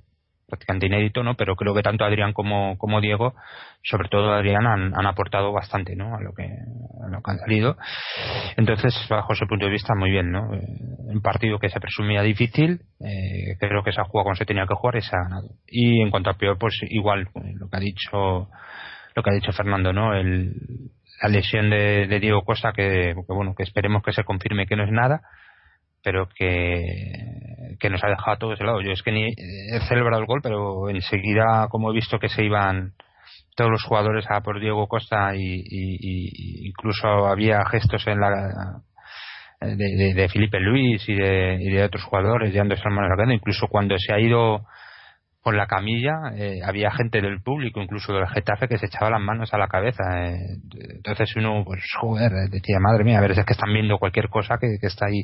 S3: prácticamente inédito, ¿no? Pero creo que tanto Adrián como, como Diego, sobre todo Adrián, han, han aportado bastante, ¿no? A lo que, a lo que han salido. Entonces, bajo ese punto de vista, muy bien, ¿no? Eh, un partido que se presumía difícil, eh, creo que se ha jugado como se tenía que jugar y se ha ganado. Y en cuanto a peor, pues igual, eh, lo que ha dicho, lo que ha dicho Fernando, ¿no? El, la lesión de, de Diego Costa, que, bueno, que esperemos que se confirme que no es nada, pero que, que nos ha dejado a todos de lado. Yo es que ni he celebrado el gol, pero enseguida, como he visto que se iban todos los jugadores a por Diego Costa y, incluso había gestos en la de, Felipe Luis y de, otros jugadores ya Anderson incluso cuando se ha ido con la camilla eh, había gente del público, incluso del Getafe, que se echaba las manos a la cabeza. Eh. Entonces uno, pues, joder, decía, madre mía, a ver si es que están viendo cualquier cosa que, está ahí.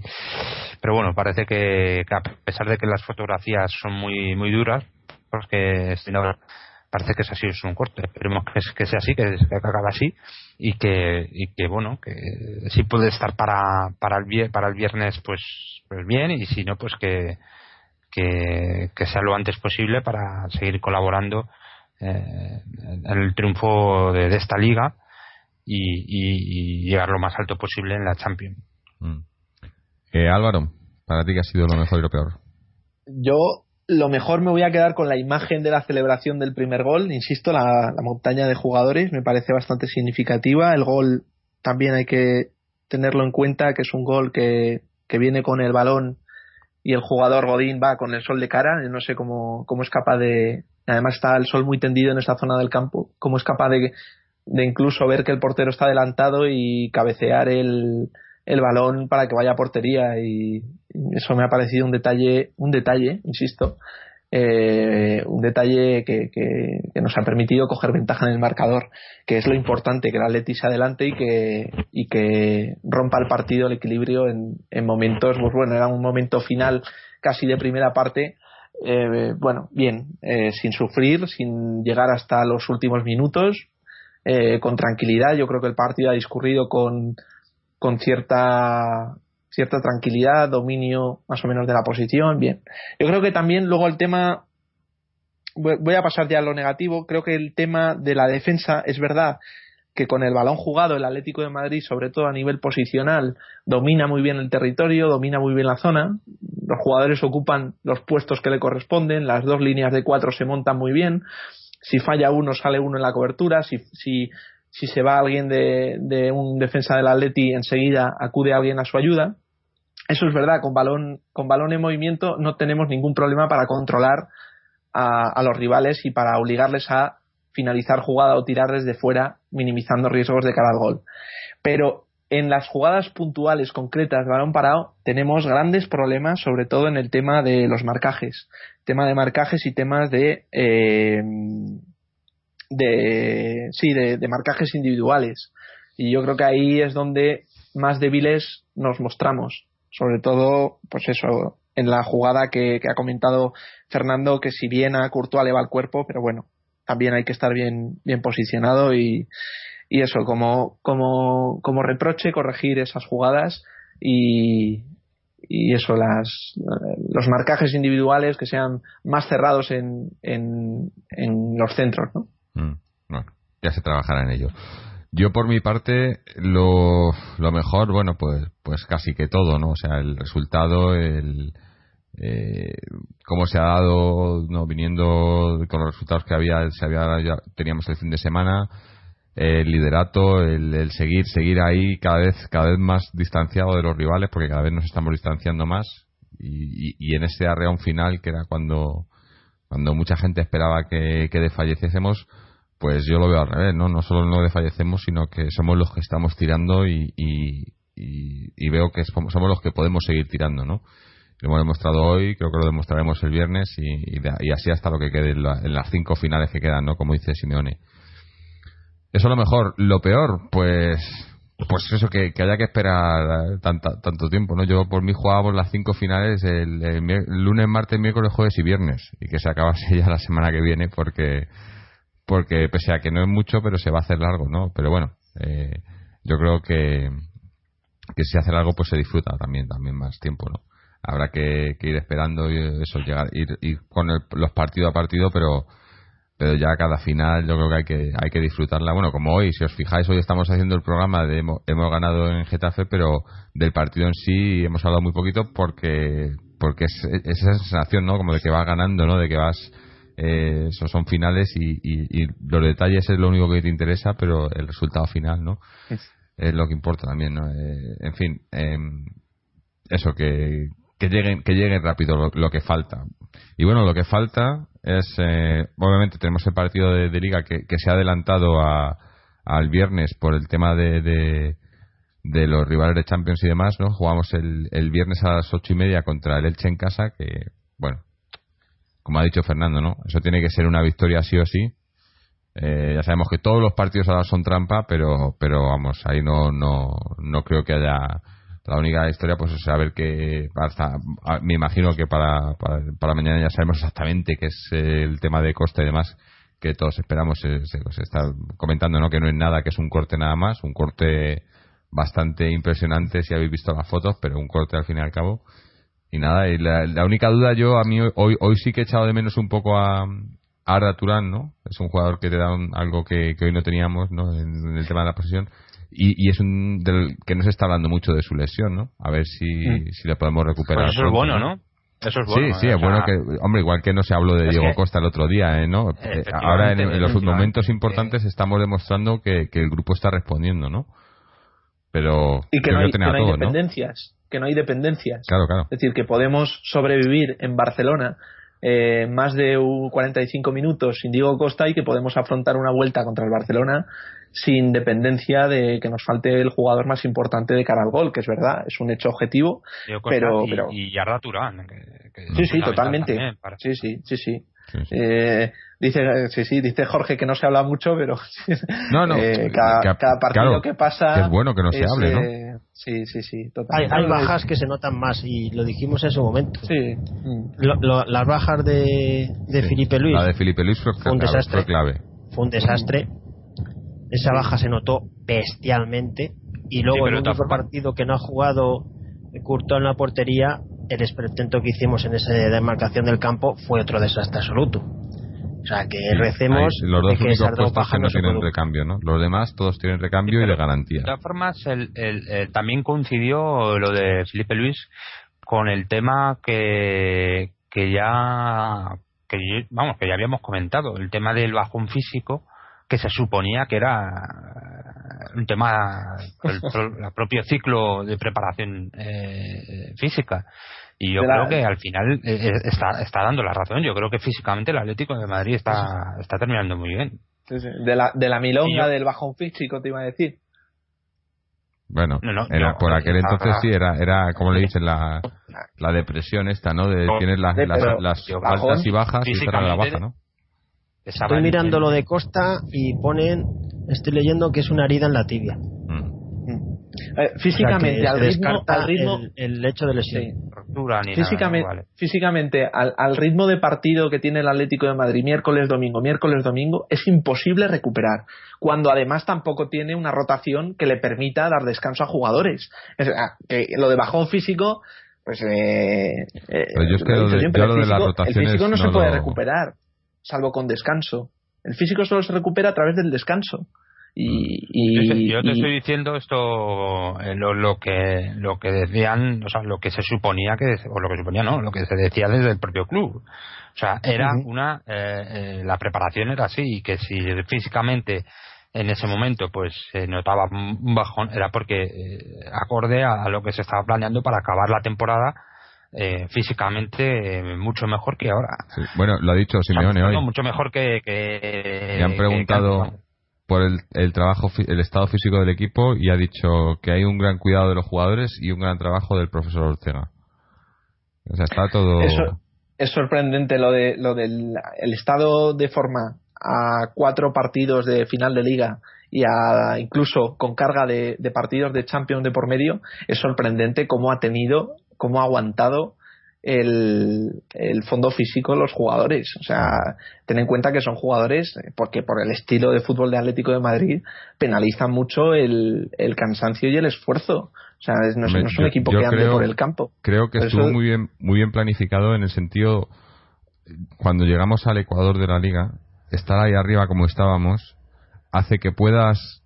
S3: Pero bueno, parece que, a pesar de que las fotografías son muy muy duras, porque parece que es así, es un corte. Esperemos que, que sea así, que, que acabe así y que, y que bueno, que si puede estar para, para, el, para el viernes, pues, pues bien, y si no, pues que que, sea lo antes posible para seguir colaborando eh, en el triunfo de, esta liga y, llegar lo más alto posible en la Champions. Mm.
S1: Eh, Álvaro, para ti qué ha sido lo mejor y lo peor.
S2: Yo lo mejor me voy a quedar con la imagen de la celebración del primer gol. Insisto, la, montaña de jugadores me parece bastante significativa. El gol también hay que tenerlo en cuenta, que es un gol que, que viene con el balón y el jugador Godín va con el sol de cara, no sé cómo, cómo es capaz de, además está el sol muy tendido en esta zona del campo, cómo es capaz de, de incluso ver que el portero está adelantado y cabecear el, el balón para que vaya a portería y eso me ha parecido un detalle, un detalle, insisto, eh, un detalle que, que, nos ha permitido coger ventaja en el marcador, que es lo importante, que el Atleti se adelante y que, y que rompa el partido, el equilibrio en, en momentos, pues bueno, era un momento final casi de primera parte, eh, bueno, bien, eh, sin sufrir, sin llegar hasta los últimos minutos, con tranquilidad. Yo creo que el partido ha discurrido con, con cierta cierta tranquilidad, dominio más o menos de la posición, bien. Yo creo que también luego el tema, voy a pasar ya a lo negativo, creo que el tema de la defensa es verdad que con el balón jugado el Atlético de Madrid, sobre todo a nivel posicional, domina muy bien el territorio, domina muy bien la zona, los jugadores ocupan los puestos que le corresponden, las dos líneas de cuatro se montan muy bien, si falla uno sale uno en la cobertura, si, si, si se va alguien de, de un defensa del Atleti enseguida acude alguien a su ayuda eso es verdad, con balón, con balón en movimiento no tenemos ningún problema para controlar a, los rivales y para obligarles a finalizar jugada o tirar desde fuera, minimizando riesgos de cara al gol. Pero en las jugadas puntuales, concretas, balón parado, tenemos grandes problemas, sobre todo en el tema de los marcajes. Tema de marcajes y temas de. Eh, sí, de, de marcajes individuales. Y yo creo que ahí es donde más débiles nos mostramos sobre todo, pues eso, en la jugada que, ha comentado Fernando, que si bien a Courtois le va el cuerpo, pero bueno, también hay que estar bien, bien posicionado y, y eso, como, como, como reproche, corregir esas jugadas y, y eso, las, los marcajes individuales que sean más cerrados en, en, en los centros, ¿no?
S1: Mm, ya se trabajará en ello. Yo por mi parte lo, lo mejor, bueno, pues pues casi que todo, ¿no? O sea, el resultado, el eh, cómo se ha dado, no viniendo con los resultados que había, se había ya teníamos el fin de semana, el liderato, el, el, seguir, seguir ahí cada vez, cada vez más distanciado de los rivales, porque cada vez nos estamos distanciando más y, y, en ese arreón final que era cuando cuando mucha gente esperaba que, que desfalleciésemos pues yo lo veo al revés, ¿no? No solo no desfallecemos, sino que somos los que estamos tirando y, y, veo que somos los que podemos seguir tirando, ¿no? Lo hemos demostrado hoy, creo que lo demostraremos el viernes y, y así hasta lo que quede en, las cinco finales que quedan, ¿no? Como dice Simeone. Eso es lo mejor. Lo peor, pues pues eso, que, haya que esperar tanta, tanto tiempo, ¿no? Yo por mí jugábamos las cinco finales el, lunes, martes, miércoles, jueves y viernes y que se acabase [laughs] ya la semana que viene porque porque pese a que no es mucho, pero se va a hacer largo, ¿no? Pero bueno, eh, yo creo que que si hace largo pues se disfruta también también más tiempo, ¿no? Habrá que, ir esperando y eso, llegar, ir, ir con los partido a partido, pero pero ya cada final yo creo que hay que hay que disfrutarla bueno como hoy si os fijáis hoy estamos haciendo el programa de hemos, ganado en Getafe pero del partido en sí hemos hablado muy poquito porque porque es, esa sensación no como de que vas ganando no de que vas eh, eso son finales y, los detalles es lo único que te interesa pero el resultado final no es, lo que importa también no eh, en fin em, eso que que lleguen que lleguen rápido lo que falta. Y bueno lo que falta es eh, obviamente tenemos el partido de, liga que, se ha adelantado a, al viernes por el tema de, de, los rivales de Champions y demás no jugamos el, el viernes a las ocho y media contra el Elche en casa que bueno como ha dicho Fernando no eso tiene que ser una victoria sí o sí. Eh, ya sabemos que todos los partidos ahora son trampa pero pero vamos ahí no no no creo que haya la única historia pues es saber que me imagino que para, para, mañana ya sabemos exactamente qué es el tema de coste y demás que todos esperamos se, está comentando no que no es nada que es un corte nada más un corte bastante impresionante si habéis visto las fotos pero un corte al fin y al cabo y nada y la, única duda yo a mí hoy hoy sí que he echado de menos un poco a, Arda Turán no es un jugador que te da algo que, hoy no teníamos no en, el tema de la posición y, es un del que no se está hablando mucho de su lesión, ¿no? A ver si, mm. si le podemos recuperar.
S3: Pues eso es bueno, ¿no? Eso es bueno.
S1: Sí, sí, es bueno que, hombre, igual que no se habló de Diego Costa el otro día, ¿eh? ¿no? Eh, ahora en, los momentos importantes estamos demostrando que, el grupo está respondiendo, ¿no? Pero
S2: y que no hay, dependencias, que no hay dependencias.
S1: Claro, claro.
S2: Es decir, que podemos sobrevivir en Barcelona eh, más de 45 minutos sin Diego Costa y que podemos afrontar una vuelta contra el Barcelona sin dependencia de que nos falte el jugador más importante de cara al gol, que es verdad, es un hecho objetivo. pero,
S3: y,
S2: pero...
S3: y Yarda Turán.
S2: sí, sí, totalmente. Sí, sí, sí, sí. Eh, dice sí sí dice Jorge que no se habla mucho pero [laughs]
S1: no, no,
S2: eh, cada, partido que pasa
S1: es bueno que no se hable ¿no?
S2: Eh, sí sí sí
S4: hay, hay, bajas que se notan más y lo dijimos en su momento.
S2: Sí.
S4: Las bajas de, de Felipe Luis
S1: la de Felipe Luis fue,
S4: un desastre.
S1: fue clave.
S4: Fue un desastre. Esa baja se notó bestialmente. Y luego el único partido que no ha jugado Curto en la portería el espertento que hicimos en esa demarcación del campo fue otro desastre absoluto. O sea que recemos
S1: los dos que únicos puestos que no tienen recambio no los demás todos tienen recambio y de garantía.
S3: De todas formas el, también coincidió lo de Felipe Luis con el tema que que ya que vamos que ya habíamos comentado el tema del bajón físico que se suponía que era eh, un tema [laughs] el, el propio ciclo de preparación eh, física. Y yo creo que al final eh, está, está dando la razón. Yo creo que físicamente el Atlético de Madrid está, está terminando muy bien.
S2: De la de la milonga del bajón físico te iba a decir.
S1: Bueno, era, por aquel entonces sí, era, era como le dicen, la, la depresión esta, ¿no? De, tienes las, las, altas y bajas y la baja, ¿no?
S4: Estoy mirando lo de Costa y ponen, estoy leyendo que es una herida en la tibia. Mm.
S2: Eh, físicamente, al, ritmo, al ritmo,
S4: el, hecho de lesión.
S2: físicamente, físicamente al, al, ritmo de partido que tiene el Atlético de Madrid miércoles domingo, miércoles domingo, es imposible recuperar. Cuando además tampoco tiene una rotación que le permita dar descanso a jugadores. Ah, lo de bajón físico, pues eh,
S1: eh yo es que lo de, el
S2: físico no, se puede recuperar salvo con descanso. El físico solo se recupera a través del descanso. Y,
S3: yo, te estoy diciendo esto eh, lo, que lo que decían o sea lo que se suponía que o lo que suponía no lo que se decía desde el propio club. O sea era una eh, eh, la preparación era así y que si físicamente en ese momento pues se notaba un bajón era porque acorde a, lo que se estaba planeando para acabar la temporada eh, físicamente eh, mucho mejor que ahora.
S1: Bueno, lo ha dicho Simeone hoy.
S3: Mucho mejor que. que
S1: Me han preguntado por el, el, trabajo, el estado físico del equipo y ha dicho que hay un gran cuidado de los jugadores y un gran trabajo del profesor Ortega. O sea, está todo.
S2: Eso, es sorprendente lo, de, lo del el estado de forma a cuatro partidos de final de liga y a, incluso con carga de, de partidos de Champions de por medio, es sorprendente cómo ha tenido, cómo ha aguantado el, el, fondo físico de los jugadores. O sea, ten en cuenta que son jugadores, porque por el estilo de fútbol de Atlético de Madrid, penalizan mucho el, el cansancio y el esfuerzo. O sea, no, es, un equipo que ande por el campo.
S1: Creo que estuvo muy bien, muy bien planificado en el sentido, cuando llegamos al Ecuador de la liga, estar ahí arriba como estábamos, hace que puedas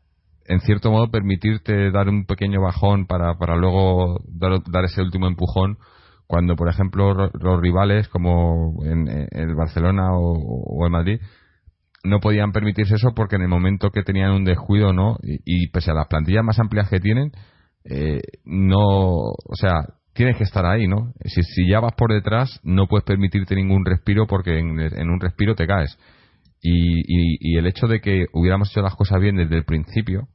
S1: en cierto modo permitirte dar un pequeño bajón para, para luego dar, ese último empujón cuando, por ejemplo, los rivales como en, el Barcelona o, el Madrid no podían permitirse eso porque en el momento que tenían un descuido, ¿no? Y, pese a las plantillas más amplias que tienen, eh, no, o sea, tienes que estar ahí, ¿no? Si, si ya vas por detrás, no puedes permitirte ningún respiro porque en, en un respiro te caes. Y, y, y, el hecho de que hubiéramos hecho las cosas bien desde el principio,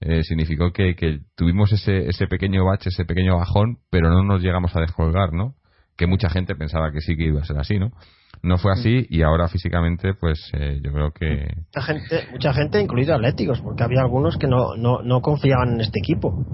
S1: eh, significó que, que, tuvimos ese, ese pequeño bache, ese pequeño bajón, pero no nos llegamos a descolgar, ¿no? Que mucha gente pensaba que sí que iba a ser así, ¿no? No fue así y ahora físicamente, pues eh, yo creo que.
S4: Mucha gente, mucha gente, incluido atléticos, porque había algunos que no, no, no confiaban en este equipo.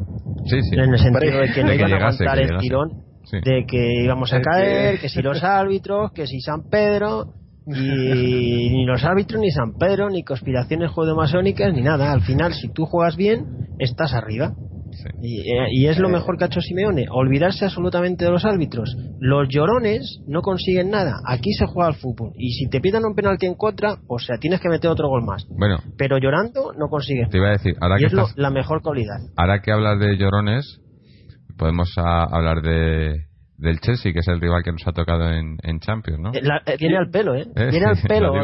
S1: Sí, sí.
S4: En el sentido de que no iban a aguantar el tirón, de que íbamos a caer, que si los árbitros, que si San Pedro y ni los árbitros, ni San Pedro, ni conspiraciones judeomasónicas, ni nada. Al final, si tú juegas bien, estás arriba. Eh, y, es lo mejor que ha hecho Simeone, olvidarse absolutamente de los árbitros. Los llorones no consiguen nada. Aquí se juega al fútbol. Y si te pidan un penalti en contra, o sea, tienes que meter otro gol más.
S1: Bueno,
S4: pero llorando no consigues.
S1: Te iba a decir, ahora
S4: y
S1: que
S4: es la mejor calidad.
S1: Ahora que hablas de llorones, podemos hablar de, del Chelsea, que es el rival que nos ha tocado en, Champions, ¿no?
S4: Eh, viene al pelo, ¿eh? ¿Eh? Viene al pelo.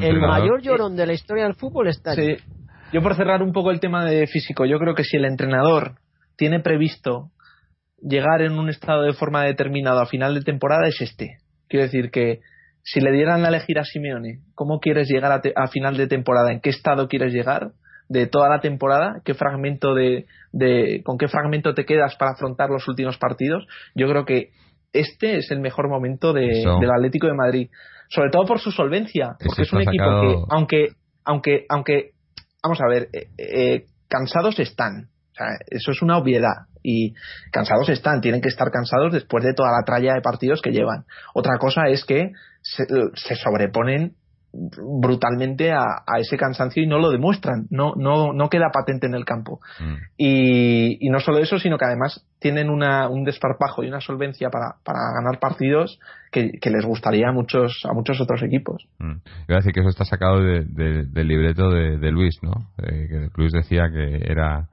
S4: el mayor llorón de la historia del fútbol está
S2: sí. Yo por cerrar un poco el tema de físico, yo creo que si el entrenador tiene previsto llegar en un estado de forma determinado a final de temporada es este. Quiero decir que si le dieran a elegir a Simeone cómo quieres llegar a, a final de temporada, en qué estado quieres llegar, de toda la temporada, qué fragmento de, de, con qué fragmento te quedas para afrontar los últimos partidos, yo creo que este es el mejor momento de, del Atlético de Madrid. Sobre todo por su solvencia, porque es un equipo que, aunque, aunque, aunque, vamos a ver, eh, eh, cansados están. O sea, eso es una obviedad. Y cansados están, tienen que estar cansados después de toda la tralla de partidos que llevan. Otra cosa es que se sobreponen brutalmente a, ese cansancio y no lo demuestran, no, no, no queda patente en el campo. Mm. Y, no solo eso, sino que además tienen una, un desparpajo y una solvencia para, para ganar partidos que, les gustaría a muchos, a muchos otros equipos.
S1: Mm. Iba a decir que eso está sacado del libreto de, Luis, ¿no? Eh, que Luis decía que era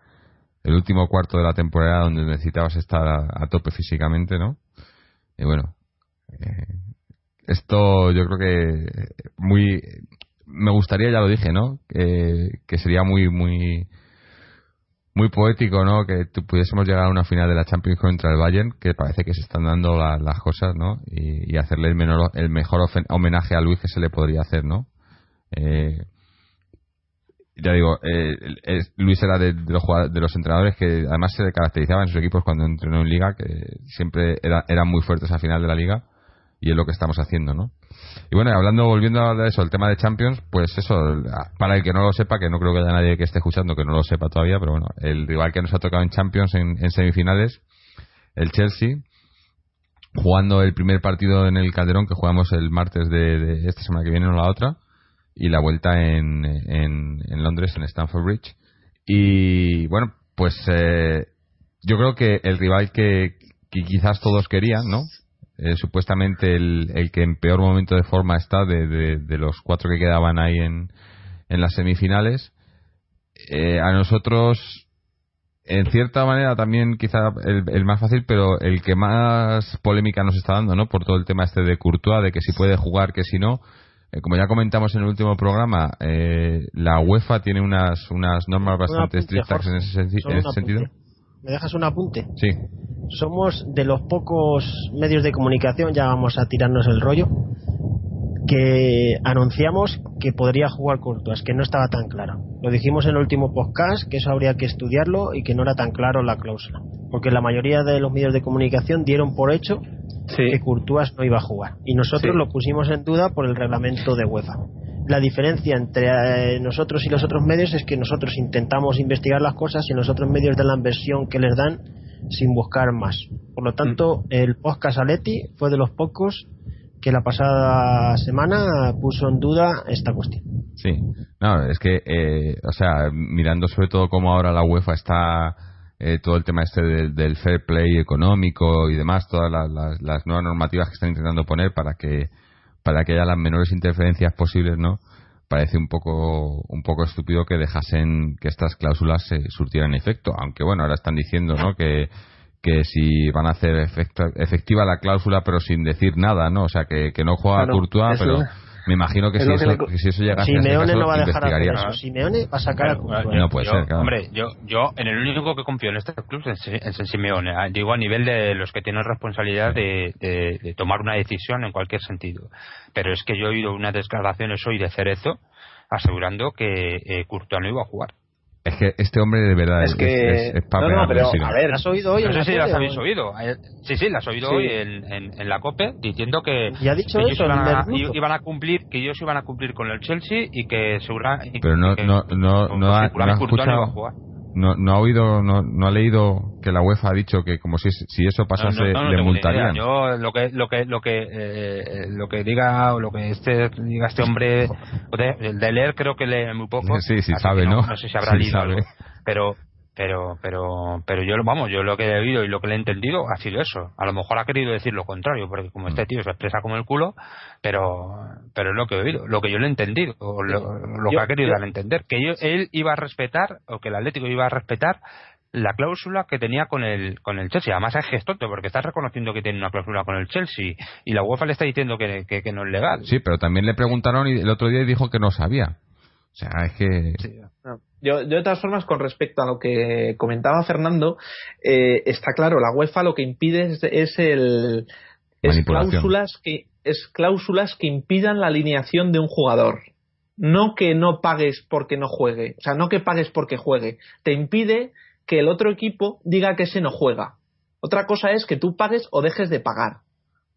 S1: el último cuarto de la temporada donde necesitabas estar a, tope físicamente, ¿no? Y bueno, eh, esto yo creo que muy me gustaría ya lo dije no que sería muy muy muy poético no que pudiésemos llegar a una final de la Champions contra el Bayern que parece que se están dando las cosas no y, hacerle el, menor, el mejor homenaje a Luis que se le podría hacer no eh, ya digo, eh, Luis era de, los de los entrenadores que además se caracterizaban en sus equipos cuando entrenó en Liga, que siempre era, eran muy fuertes a final de la Liga y es lo que estamos haciendo, ¿no? Y bueno, hablando, volviendo a eso, el tema de Champions, pues eso, para el que no lo sepa, que no creo que haya nadie que esté escuchando que no lo sepa todavía, pero bueno, el rival que nos ha tocado en Champions en, semifinales, el Chelsea, jugando el primer partido en el Calderón, que jugamos el martes de, esta semana que viene o la otra, y la vuelta en, en, Londres, en Stamford Bridge. Y bueno, pues eh, yo creo que el rival que, que quizás todos querían, ¿no? Eh, supuestamente el, el, que en peor momento de forma está de, de, los cuatro que quedaban ahí en, en las semifinales. Eh, a nosotros, en cierta manera, también quizá el, más fácil, pero el que más polémica nos está dando, ¿no? Por todo el tema este de Courtois, de que si puede jugar, que si no. Eh, como ya comentamos en el último programa, la UEFA tiene unas, unas normas bastante estrictas en ese, en ese sentido.
S4: ¿Me dejas un apunte?
S1: Sí.
S4: Somos de los pocos medios de comunicación, ya vamos a tirarnos el rollo, que anunciamos que podría jugar Courtois, que no estaba tan claro. Lo dijimos en el último podcast, que eso habría que estudiarlo y que no era tan claro la cláusula. Porque la mayoría de los medios de comunicación dieron por hecho que Courtois no iba a jugar. Y nosotros lo pusimos en duda por el reglamento de UEFA. La diferencia entre eh, nosotros y los otros medios es que nosotros intentamos investigar las cosas y los otros medios dan la versión que les dan sin buscar más. Por lo tanto, mm. el podcast Aleti fue de los pocos que la pasada semana puso en duda esta cuestión.
S1: Sí, no, es que, eh, o sea, mirando sobre todo cómo ahora la UEFA está eh, todo el tema este del, fair play económico y demás, todas las, nuevas normativas que están intentando poner para que para que haya las menores interferencias posibles, ¿no? Parece un poco un poco estúpido que dejasen que estas cláusulas se surtieran efecto, aunque bueno, ahora están diciendo, ¿no? Que que si van a hacer efectiva la cláusula pero sin decir nada, ¿no? O sea, que, que no juega Courtois, pero me imagino que, si, eso, si eso llegase
S4: Simeone
S1: a
S4: no va a dejar hacer eso. Simeone va a sacar a Courtois.
S1: No puede ser, claro.
S3: Hombre, yo, yo en el único que confío en este club es, en Simeone. Ah, digo a nivel de los que tienen responsabilidad de, de, tomar una decisión en cualquier sentido. Pero es que yo he oído unas declaraciones hoy de Cerezo asegurando que eh, Courtois no iba a jugar.
S1: Es que este hombre de verdad es, que... es,
S4: no, no, pero a ver, ¿has oído hoy?
S3: No sé si las habéis oído. Eh, sí, sí, las he oído hoy en, en, la COPE diciendo que,
S4: ¿Y ha dicho eso,
S3: iban, a, iban, a, cumplir, que ellos iban a cumplir con el Chelsea y que seguramente...
S1: Pero no, no, no, no, ha, no ha escuchado no, no ha oído, no, no ha leído que la UEFA ha dicho que como si, si eso pasase le multarían.
S3: Yo lo que lo que lo que eh, lo que diga o lo que este diga este hombre [laughs] el de leer creo que lee muy poco.
S1: Sí, sí sabe, ¿no?
S3: No sé si habrá leído algo, pero pero pero pero yo vamos yo lo que he oído y lo que le he entendido ha sido eso. A lo mejor ha querido decir lo contrario porque como este tío se expresa como el culo pero pero es lo que he oído lo que yo le he entendido o lo, que ha querido dar a entender que él iba a respetar o que el Atlético iba a respetar la cláusula que tenía con el con el Chelsea. Además es gestote porque está reconociendo que tiene una cláusula con el Chelsea y la UEFA le está diciendo que, que, no es legal.
S1: Sí pero también le preguntaron y el otro día dijo que no sabía. O sea es que
S2: yo, de todas formas, con respecto a lo que comentaba Fernando, eh, está claro, la UEFA lo que impide es, el es cláusulas que es cláusulas que impidan la alineación de un jugador. No que no pagues porque no juegue, o sea, no que pagues porque juegue. Te impide que el otro equipo diga que ese no juega. Otra cosa es que tú pagues o dejes de pagar.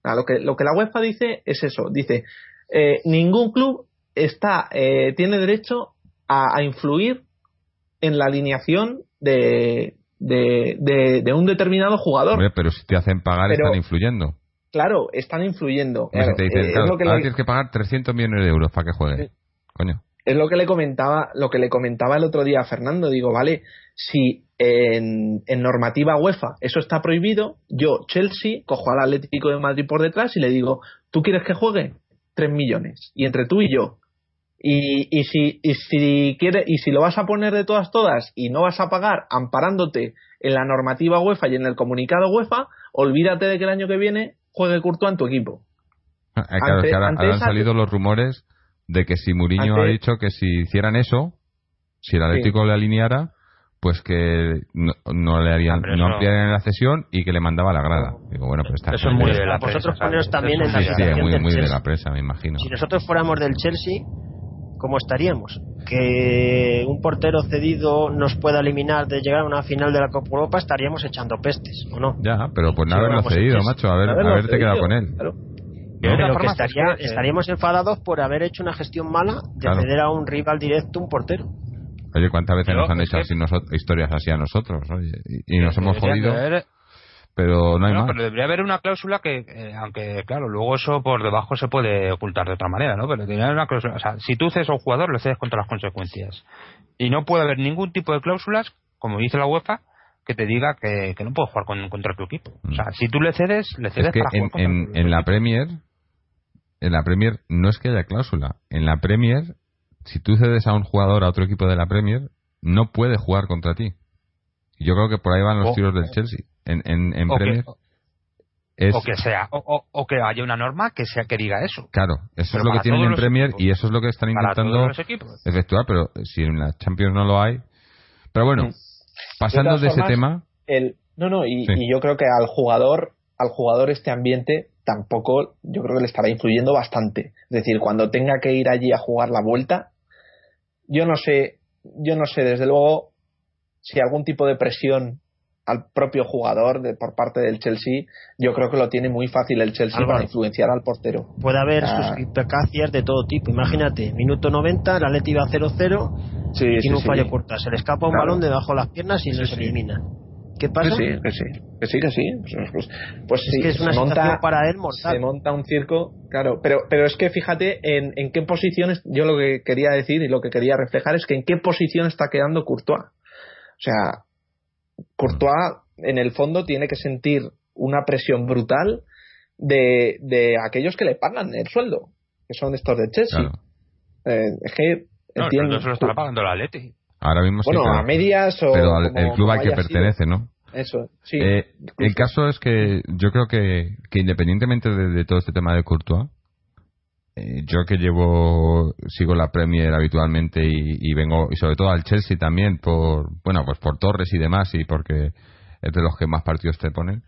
S2: lo, que, lo que la UEFA dice es eso. Dice, eh, ningún club está, eh, tiene derecho a, influir en la alineación de, de, un determinado jugador.
S1: pero si te hacen pagar, están influyendo.
S2: Claro, están influyendo.
S1: te dicen, ahora tienes que pagar 300 millones de euros para que juegue. Coño.
S2: Es lo que le comentaba, lo que le comentaba el otro día a Fernando. Digo, vale, si en, en normativa UEFA eso está prohibido, yo, Chelsea, cojo al Atlético de Madrid por detrás y le digo, ¿tú quieres que juegue? 3 millones. Y entre tú y yo, y, y, si, y, si quiere, y si lo vas a poner de todas, todas y no vas a pagar amparándote en la normativa UEFA y en el comunicado UEFA, olvídate de que el año que viene juegue Courtois en tu equipo.
S1: Ah, claro, que ahora, han salido los rumores de que si Mourinho ha dicho que si hicieran eso, si el Atlético le alineara, pues que no, le harían, no ampliarían la cesión y que le mandaba la grada. Digo, bueno, pues está
S3: Eso es muy de la Vosotros
S4: también en
S1: la sí, muy, muy de la prensa, me imagino.
S4: Si nosotros fuéramos del Chelsea, ¿cómo estaríamos? Que un portero cedido nos pueda eliminar de llegar a una final de la Copa Europa, estaríamos echando pestes, ¿o no?
S1: Ya, pero pues no haberlo cedido, macho, a ver, haberte quedado con él.
S4: Pero que estaría, estaríamos enfadados por haber hecho una gestión mala de ceder a un rival directo un portero.
S1: Oye, ¿cuántas veces nos han hecho así historias así a nosotros? y, nos hemos jodido pero no hay más.
S3: Pero debería haber una cláusula que, eh, aunque claro, luego eso por debajo se puede ocultar de otra manera, ¿no? Pero debería haber una cláusula, o sea, si tú cedes a un jugador, lo cedes contra las consecuencias. Y no puede haber ningún tipo de cláusulas, como dice la UEFA, que te diga que, no puedes jugar contra tu equipo. O sea, si tú le cedes, le cedes
S1: es que en, en, la Premier, en la Premier no es que haya cláusula. En la Premier, si tú cedes a un jugador a otro equipo de la Premier, no puede jugar contra ti. Yo creo que por ahí van los tiros del Chelsea en, en, Premier.
S3: o que sea, o, que haya una norma que sea que diga eso.
S1: Claro, eso es lo que tienen en Premier y eso es lo que están intentando efectuar, pero si en la Champions no lo hay. Pero bueno, mm. pasando de, ese tema.
S2: El, no, no, y, y, yo creo que al jugador, al jugador este ambiente tampoco, yo creo que le estará influyendo bastante. Es decir, cuando tenga que ir allí a jugar la vuelta, yo no sé, yo no sé, desde luego, si algún tipo de presión al propio jugador de, por parte del Chelsea, yo creo que lo tiene muy fácil el Chelsea para influenciar al portero.
S4: Puede haber ah. sus de todo tipo. Imagínate, minuto 90, el Atleti va 0-0, tiene un fallo corta, se le escapa un balón debajo de las piernas y se elimina. ¿Qué pasa?
S2: Que sí, que sí, que sí, que sí. Pues, pues,
S4: es que es una monta, para él mortal.
S2: Se monta un circo, claro. Pero, pero es que fíjate en, en qué posiciones, yo lo que quería decir y lo que quería reflejar es que en qué posición está quedando Courtois. O sea, Courtois en el fondo tiene que sentir una presión brutal de, de aquellos que le pagan el sueldo, que son estos de Chelsea. Eh, es que
S3: entiendo. No, se lo estará pagando la Leti.
S1: Ahora mismo
S2: bueno,
S1: sí,
S2: a medias o.
S1: Pero el club al que pertenece, ¿no?
S2: Eso, sí.
S1: Eh, el caso es que yo creo que, que independientemente de, todo este tema de Courtois, yo que llevo sigo la Premier habitualmente y, vengo y sobre todo al Chelsea también por bueno pues por Torres y demás y porque es de los que más partidos te ponen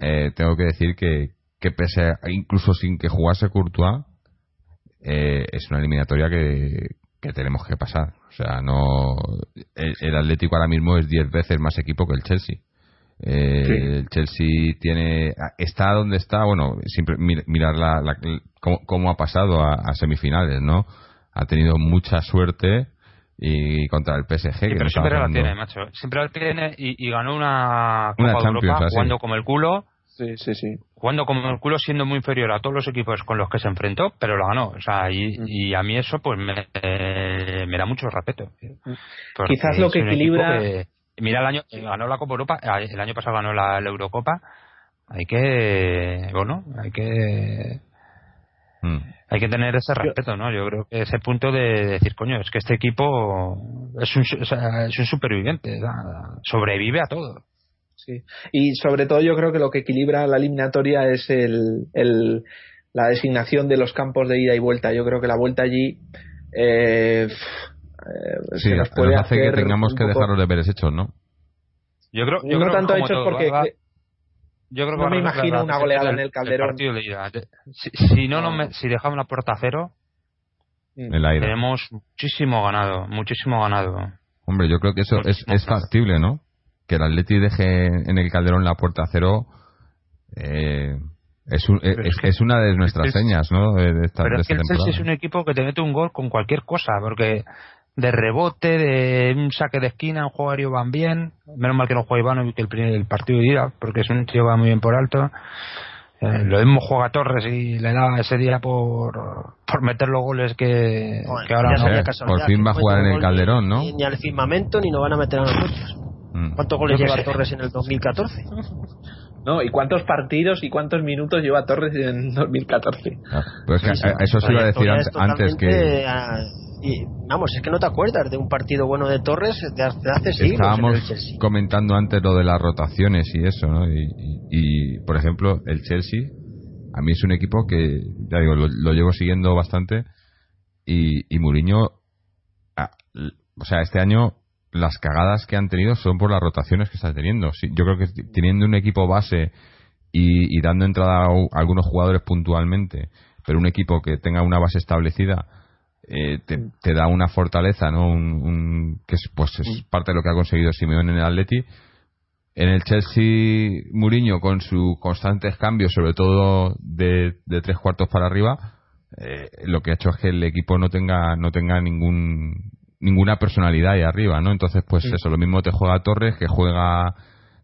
S1: eh, tengo que decir que, que pese incluso sin que jugase Courtois es una eliminatoria que, que tenemos que pasar. O sea, no el, Atlético ahora mismo es 10 veces más equipo que el Chelsea. Eh, el Chelsea tiene está donde está, bueno, siempre mirar la, cómo, ha pasado a, semifinales, ¿no? Ha tenido mucha suerte y contra el PSG.
S3: pero siempre la tiene, macho. Siempre la tiene y, ganó una Copa de Europa jugando como el culo
S2: Sí, sí, sí.
S3: Jugando como el culo, siendo muy inferior a todos los equipos con los que se enfrentó, pero lo ganó. O sea, y, mm. a mí eso pues me, me da mucho respeto. Mm.
S2: Quizás lo que equilibra.
S3: Mira, el año ganó la Copa Europa, el año pasado ganó la, Eurocopa. Hay que. Bueno, hay que. Mm. Hay que tener ese respeto, ¿no? Yo creo que ese punto de decir, coño, es que este equipo es un, es un superviviente, sobrevive a todo.
S2: Sí. Y sobre todo yo creo que lo que equilibra la eliminatoria es el, el, la designación de los campos de ida y vuelta. Yo creo que la vuelta allí eh,
S1: eh sí, nos puede hace que tengamos que dejar los deberes hechos, ¿no?
S3: Yo creo,
S2: yo
S3: no
S2: tanto hechos porque
S3: yo creo
S2: que no me imagino una goleada en el Calderón.
S3: Si, si, no, no si dejamos la puerta a cero,
S1: mm.
S3: tenemos muchísimo ganado, muchísimo ganado.
S1: Hombre, yo creo que eso es, es factible, ¿no? que el Atleti deje en el Calderón la puerta a cero eh, es, es, una de nuestras señas, ¿no? De esta,
S3: pero
S1: es
S3: que el Chelsea es un equipo que te mete un gol con cualquier cosa, porque de rebote, de un saque de esquina, un aéreo van bien. Menos mal que no juega Iván y que el, el partido de ida, porque es un tío va muy bien por alto. Eh, lo mismo juega Torres y le da ese día por, por meter los goles que, ahora
S1: no. Por fin va a jugar en el Calderón, ¿no?
S4: Ni, al firmamento ni nos van a meter a los muchos. Mm. ¿Cuántos goles lleva Torres en el 2014?
S2: No, ¿y cuántos partidos y cuántos minutos lleva Torres en 2014?
S1: Ah, pues eso se iba a decir antes, que...
S4: vamos, es que no te acuerdas de un partido bueno de Torres de hace siglos.
S1: Estábamos comentando antes lo de las rotaciones y eso, ¿no? Y, por ejemplo, el Chelsea, a mí es un equipo que, ya digo, lo, llevo siguiendo bastante y, y Mourinho, ah, o sea, este año las cagadas que han tenido son por las rotaciones que está teniendo. yo creo que teniendo un equipo base y, dando entrada a, algunos jugadores puntualmente, pero un equipo que tenga una base establecida, eh, te, da una fortaleza, ¿no? Un, que es, pues es parte de lo que ha conseguido Simeone en el Atleti. En el Chelsea, Mourinho, con sus constantes cambios, sobre todo de, tres cuartos para arriba, eh, lo que ha hecho es que el equipo no tenga no tenga ningún ninguna personalidad ahí arriba, ¿no? Entonces, pues eso, lo mismo te juega Torres, que juega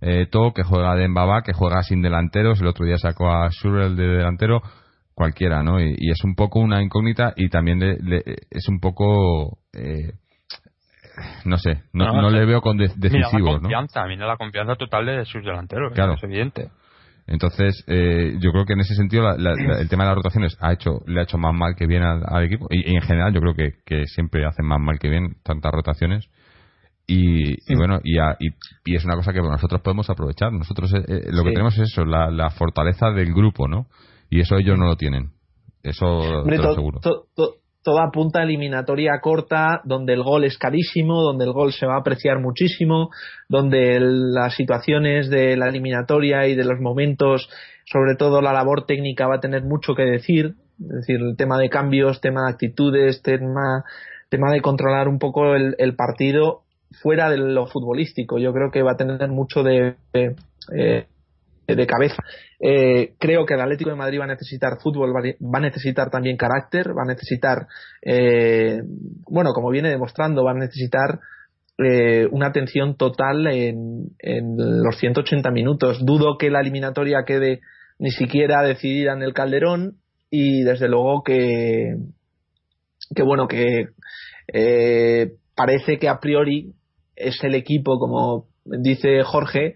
S1: eh, To, que juega Dembaba, que juega sin delanteros, el otro día sacó a Surrell de delantero, cualquiera, ¿no? Y, es un poco una incógnita y también es un poco... Eh, no sé, no, le veo con decisivo,
S3: ¿no? confianza, ¿no? la confianza total de sus delanteros, claro. es evidente.
S1: Entonces, eh, yo creo que en ese sentido el tema de las rotaciones ha hecho, le ha hecho más mal que bien al, equipo. Y, en general yo creo que, siempre hacen más mal que bien tantas rotaciones. Y, bueno, y, y, es una cosa que nosotros podemos aprovechar. Nosotros eh, eh, lo que tenemos es eso, la, fortaleza del grupo, ¿no? Y eso ellos no lo tienen. Eso te lo aseguro
S2: toda punta eliminatoria corta, donde el gol es carísimo, donde el gol se va a apreciar muchísimo, donde las situaciones de la eliminatoria y de los momentos, sobre todo la labor técnica, va a tener mucho que decir. Es decir, el tema de cambios, tema de actitudes, tema, tema de controlar un poco el, partido. fuera de lo futbolístico. Yo creo que va a tener mucho de, de, de cabeza. Eh, creo que el Atlético de Madrid va a necesitar fútbol, va a necesitar también carácter, va a necesitar, eh, bueno, como viene demostrando, va a necesitar eh, una atención total en, en, los 180 minutos. Dudo que la eliminatoria quede ni siquiera decidida en el Calderón y desde luego que, que bueno, que eh, parece que a priori es el equipo, como dice Jorge,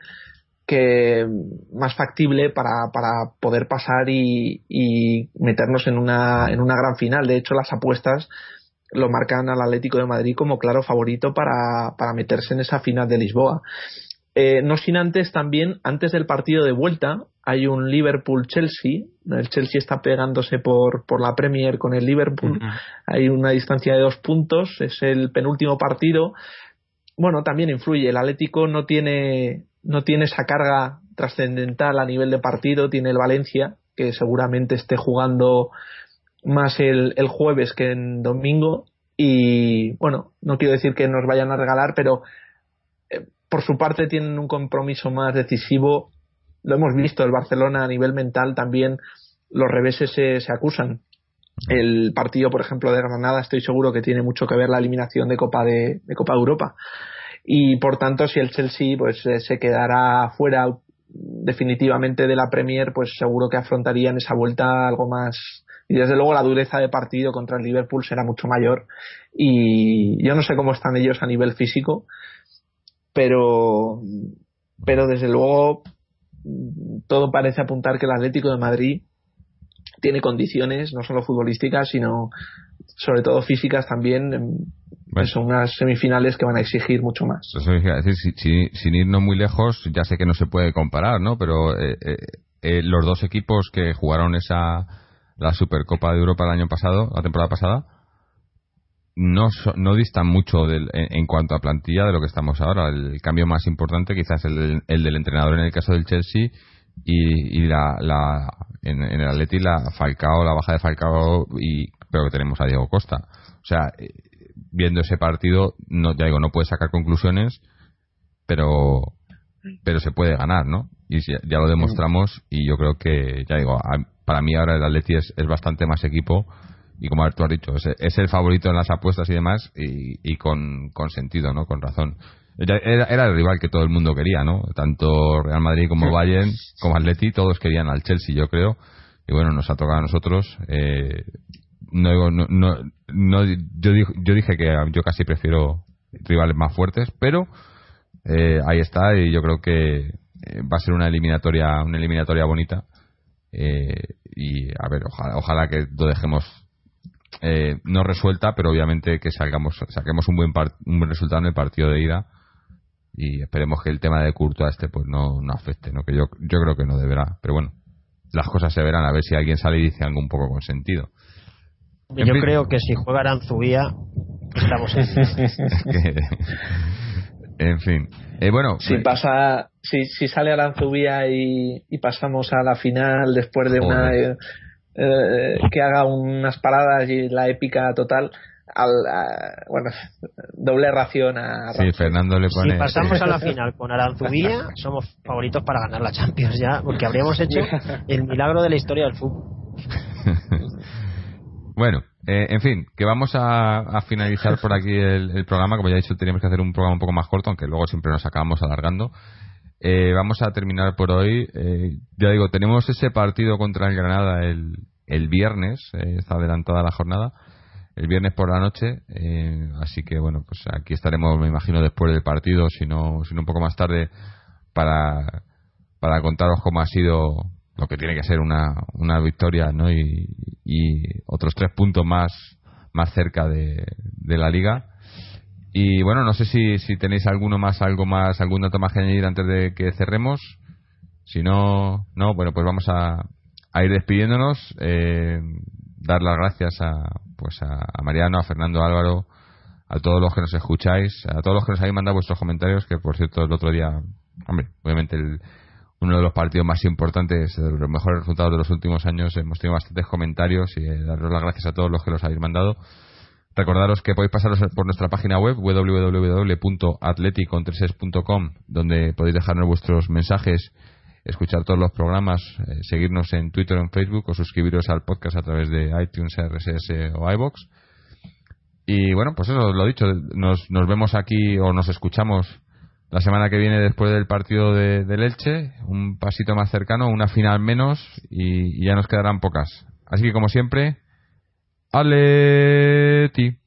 S2: que más factible para, para poder pasar y, y, meternos en una, en una gran final. De hecho, las apuestas lo marcan al Atlético de Madrid como claro favorito para, para meterse en esa final de Lisboa. Eh, no sin antes también, antes del partido de vuelta, hay un Liverpool-Chelsea. El Chelsea está pegándose por, por la Premier con el Liverpool. Hay una distancia de dos puntos. Es el penúltimo partido. Bueno, también influye. El Atlético no tiene, no tiene esa carga trascendental a nivel de partido, tiene el Valencia, que seguramente esté jugando más el, el, jueves que en domingo. Y bueno, no quiero decir que nos vayan a regalar, pero eh, por su parte tienen un compromiso más decisivo. Lo hemos visto, el Barcelona a nivel mental también los reveses se, se acusan. El partido, por ejemplo, de Granada, estoy seguro que tiene mucho que ver la eliminación de Copa de, Copa de Europa. Y por tanto si el Chelsea pues eh, se quedara fuera definitivamente de la Premier pues seguro que afrontarían esa vuelta algo más. Y desde luego la dureza de partido contra el Liverpool será mucho mayor. Y yo no sé cómo están ellos a nivel físico pero pero desde luego todo parece apuntar que el Atlético de Madrid tiene condiciones no solo futbolísticas sino sobre todo físicas también son unas semifinales que van a exigir mucho más.
S1: sin irnos muy lejos, ya sé que no se puede comparar, ¿no? Pero eh, eh, eh, los dos equipos que jugaron esa la Supercopa de Europa el año pasado, la temporada pasada, no, no distan mucho del, en, cuanto a plantilla de lo que estamos ahora. El cambio más importante quizás el, el del entrenador en el caso del Chelsea y, y la, la en, el Atleti la Falcao, la baja de Falcao y pero que tenemos a Diego Costa. O sea, viendo ese partido, no, ya digo, no puede sacar conclusiones, pero, pero se puede ganar, ¿no? Y ya, lo demostramos y yo creo que, ya digo, para mí ahora el Atleti es, es bastante más equipo y como tú has dicho, es, el favorito en las apuestas y demás y, y con, con, sentido, ¿no? Con razón. Era, era, el rival que todo el mundo quería, ¿no? Tanto Real Madrid como Bayern, como Atleti, todos querían al Chelsea, yo creo. Y bueno, nos ha tocado a nosotros. Eh, no, no, no, no yo, dije, yo dije que yo casi prefiero rivales más fuertes, pero eh, ahí está y yo creo que eh, va a ser una eliminatoria una eliminatoria bonita eh, y a ver ojalá, ojalá que lo dejemos eh, no resuelta pero obviamente que salgamos saquemos un buen un buen resultado en el partido de ida y esperemos que el tema de Curto a este pues no, no afecte no que yo yo creo que no deberá pero bueno las cosas se verán a ver si alguien sale y dice algo un poco con sentido
S4: yo creo que si juega Aranzubía, estamos
S1: en [laughs] En fin. Eh, bueno.
S2: Si pues- pasa, si, si sale Aranzubía y, y pasamos a la final después de una. Eh, eh, que haga unas paradas y la épica total. Al, bueno, doble ración a
S1: Sí, Fernando le pone.
S4: Si pasamos [laughs] a la final con Aranzubía, [laughs] somos favoritos para ganar la Champions ya, porque habríamos hecho el milagro de la historia del fútbol. [laughs]
S1: Bueno, eh, en fin, que vamos a, finalizar por aquí el, programa. Como ya he dicho, teníamos que hacer un programa un poco más corto, aunque luego siempre nos acabamos alargando. Eh, vamos a terminar por hoy. Eh, ya digo, tenemos ese partido contra el Granada el, el viernes, está adelantada la jornada, el viernes por la noche. así que bueno, pues aquí estaremos, me imagino, después del partido, si no, si no un poco más tarde, para, para contaros cómo ha sido lo que tiene que ser una, una victoria ¿no? y, y otros tres puntos más, más cerca de, de la liga. Y bueno, no sé si, si tenéis alguno más, algo más, algún dato más que añadir antes de que cerremos. Si no, no, bueno, pues vamos a, a ir despidiéndonos. Eh, dar las gracias a, pues a, Mariano, a Fernando Álvaro, a todos los que nos escucháis, a todos los que nos habéis mandado vuestros comentarios, que por cierto el otro día, hombre, obviamente el, uno de los partidos más importantes, de los mejores resultados de los últimos años. Hemos tenido bastantes comentarios y eh, daros las gracias a todos los que los habéis mandado. Recordaros que podéis pasaros por nuestra página web www.atleticontreses.com donde podéis dejarnos vuestros mensajes, escuchar todos los programas, eh, seguirnos en Twitter o en Facebook o suscribiros al podcast a través de iTunes, RSS o iBox. Y bueno, pues eso, lo dicho, nos, nos vemos aquí o nos escuchamos la semana que viene después del partido de, del Elche, un pasito más cercano, una final menos y, ya nos quedarán pocas. Así que como siempre, Aleti.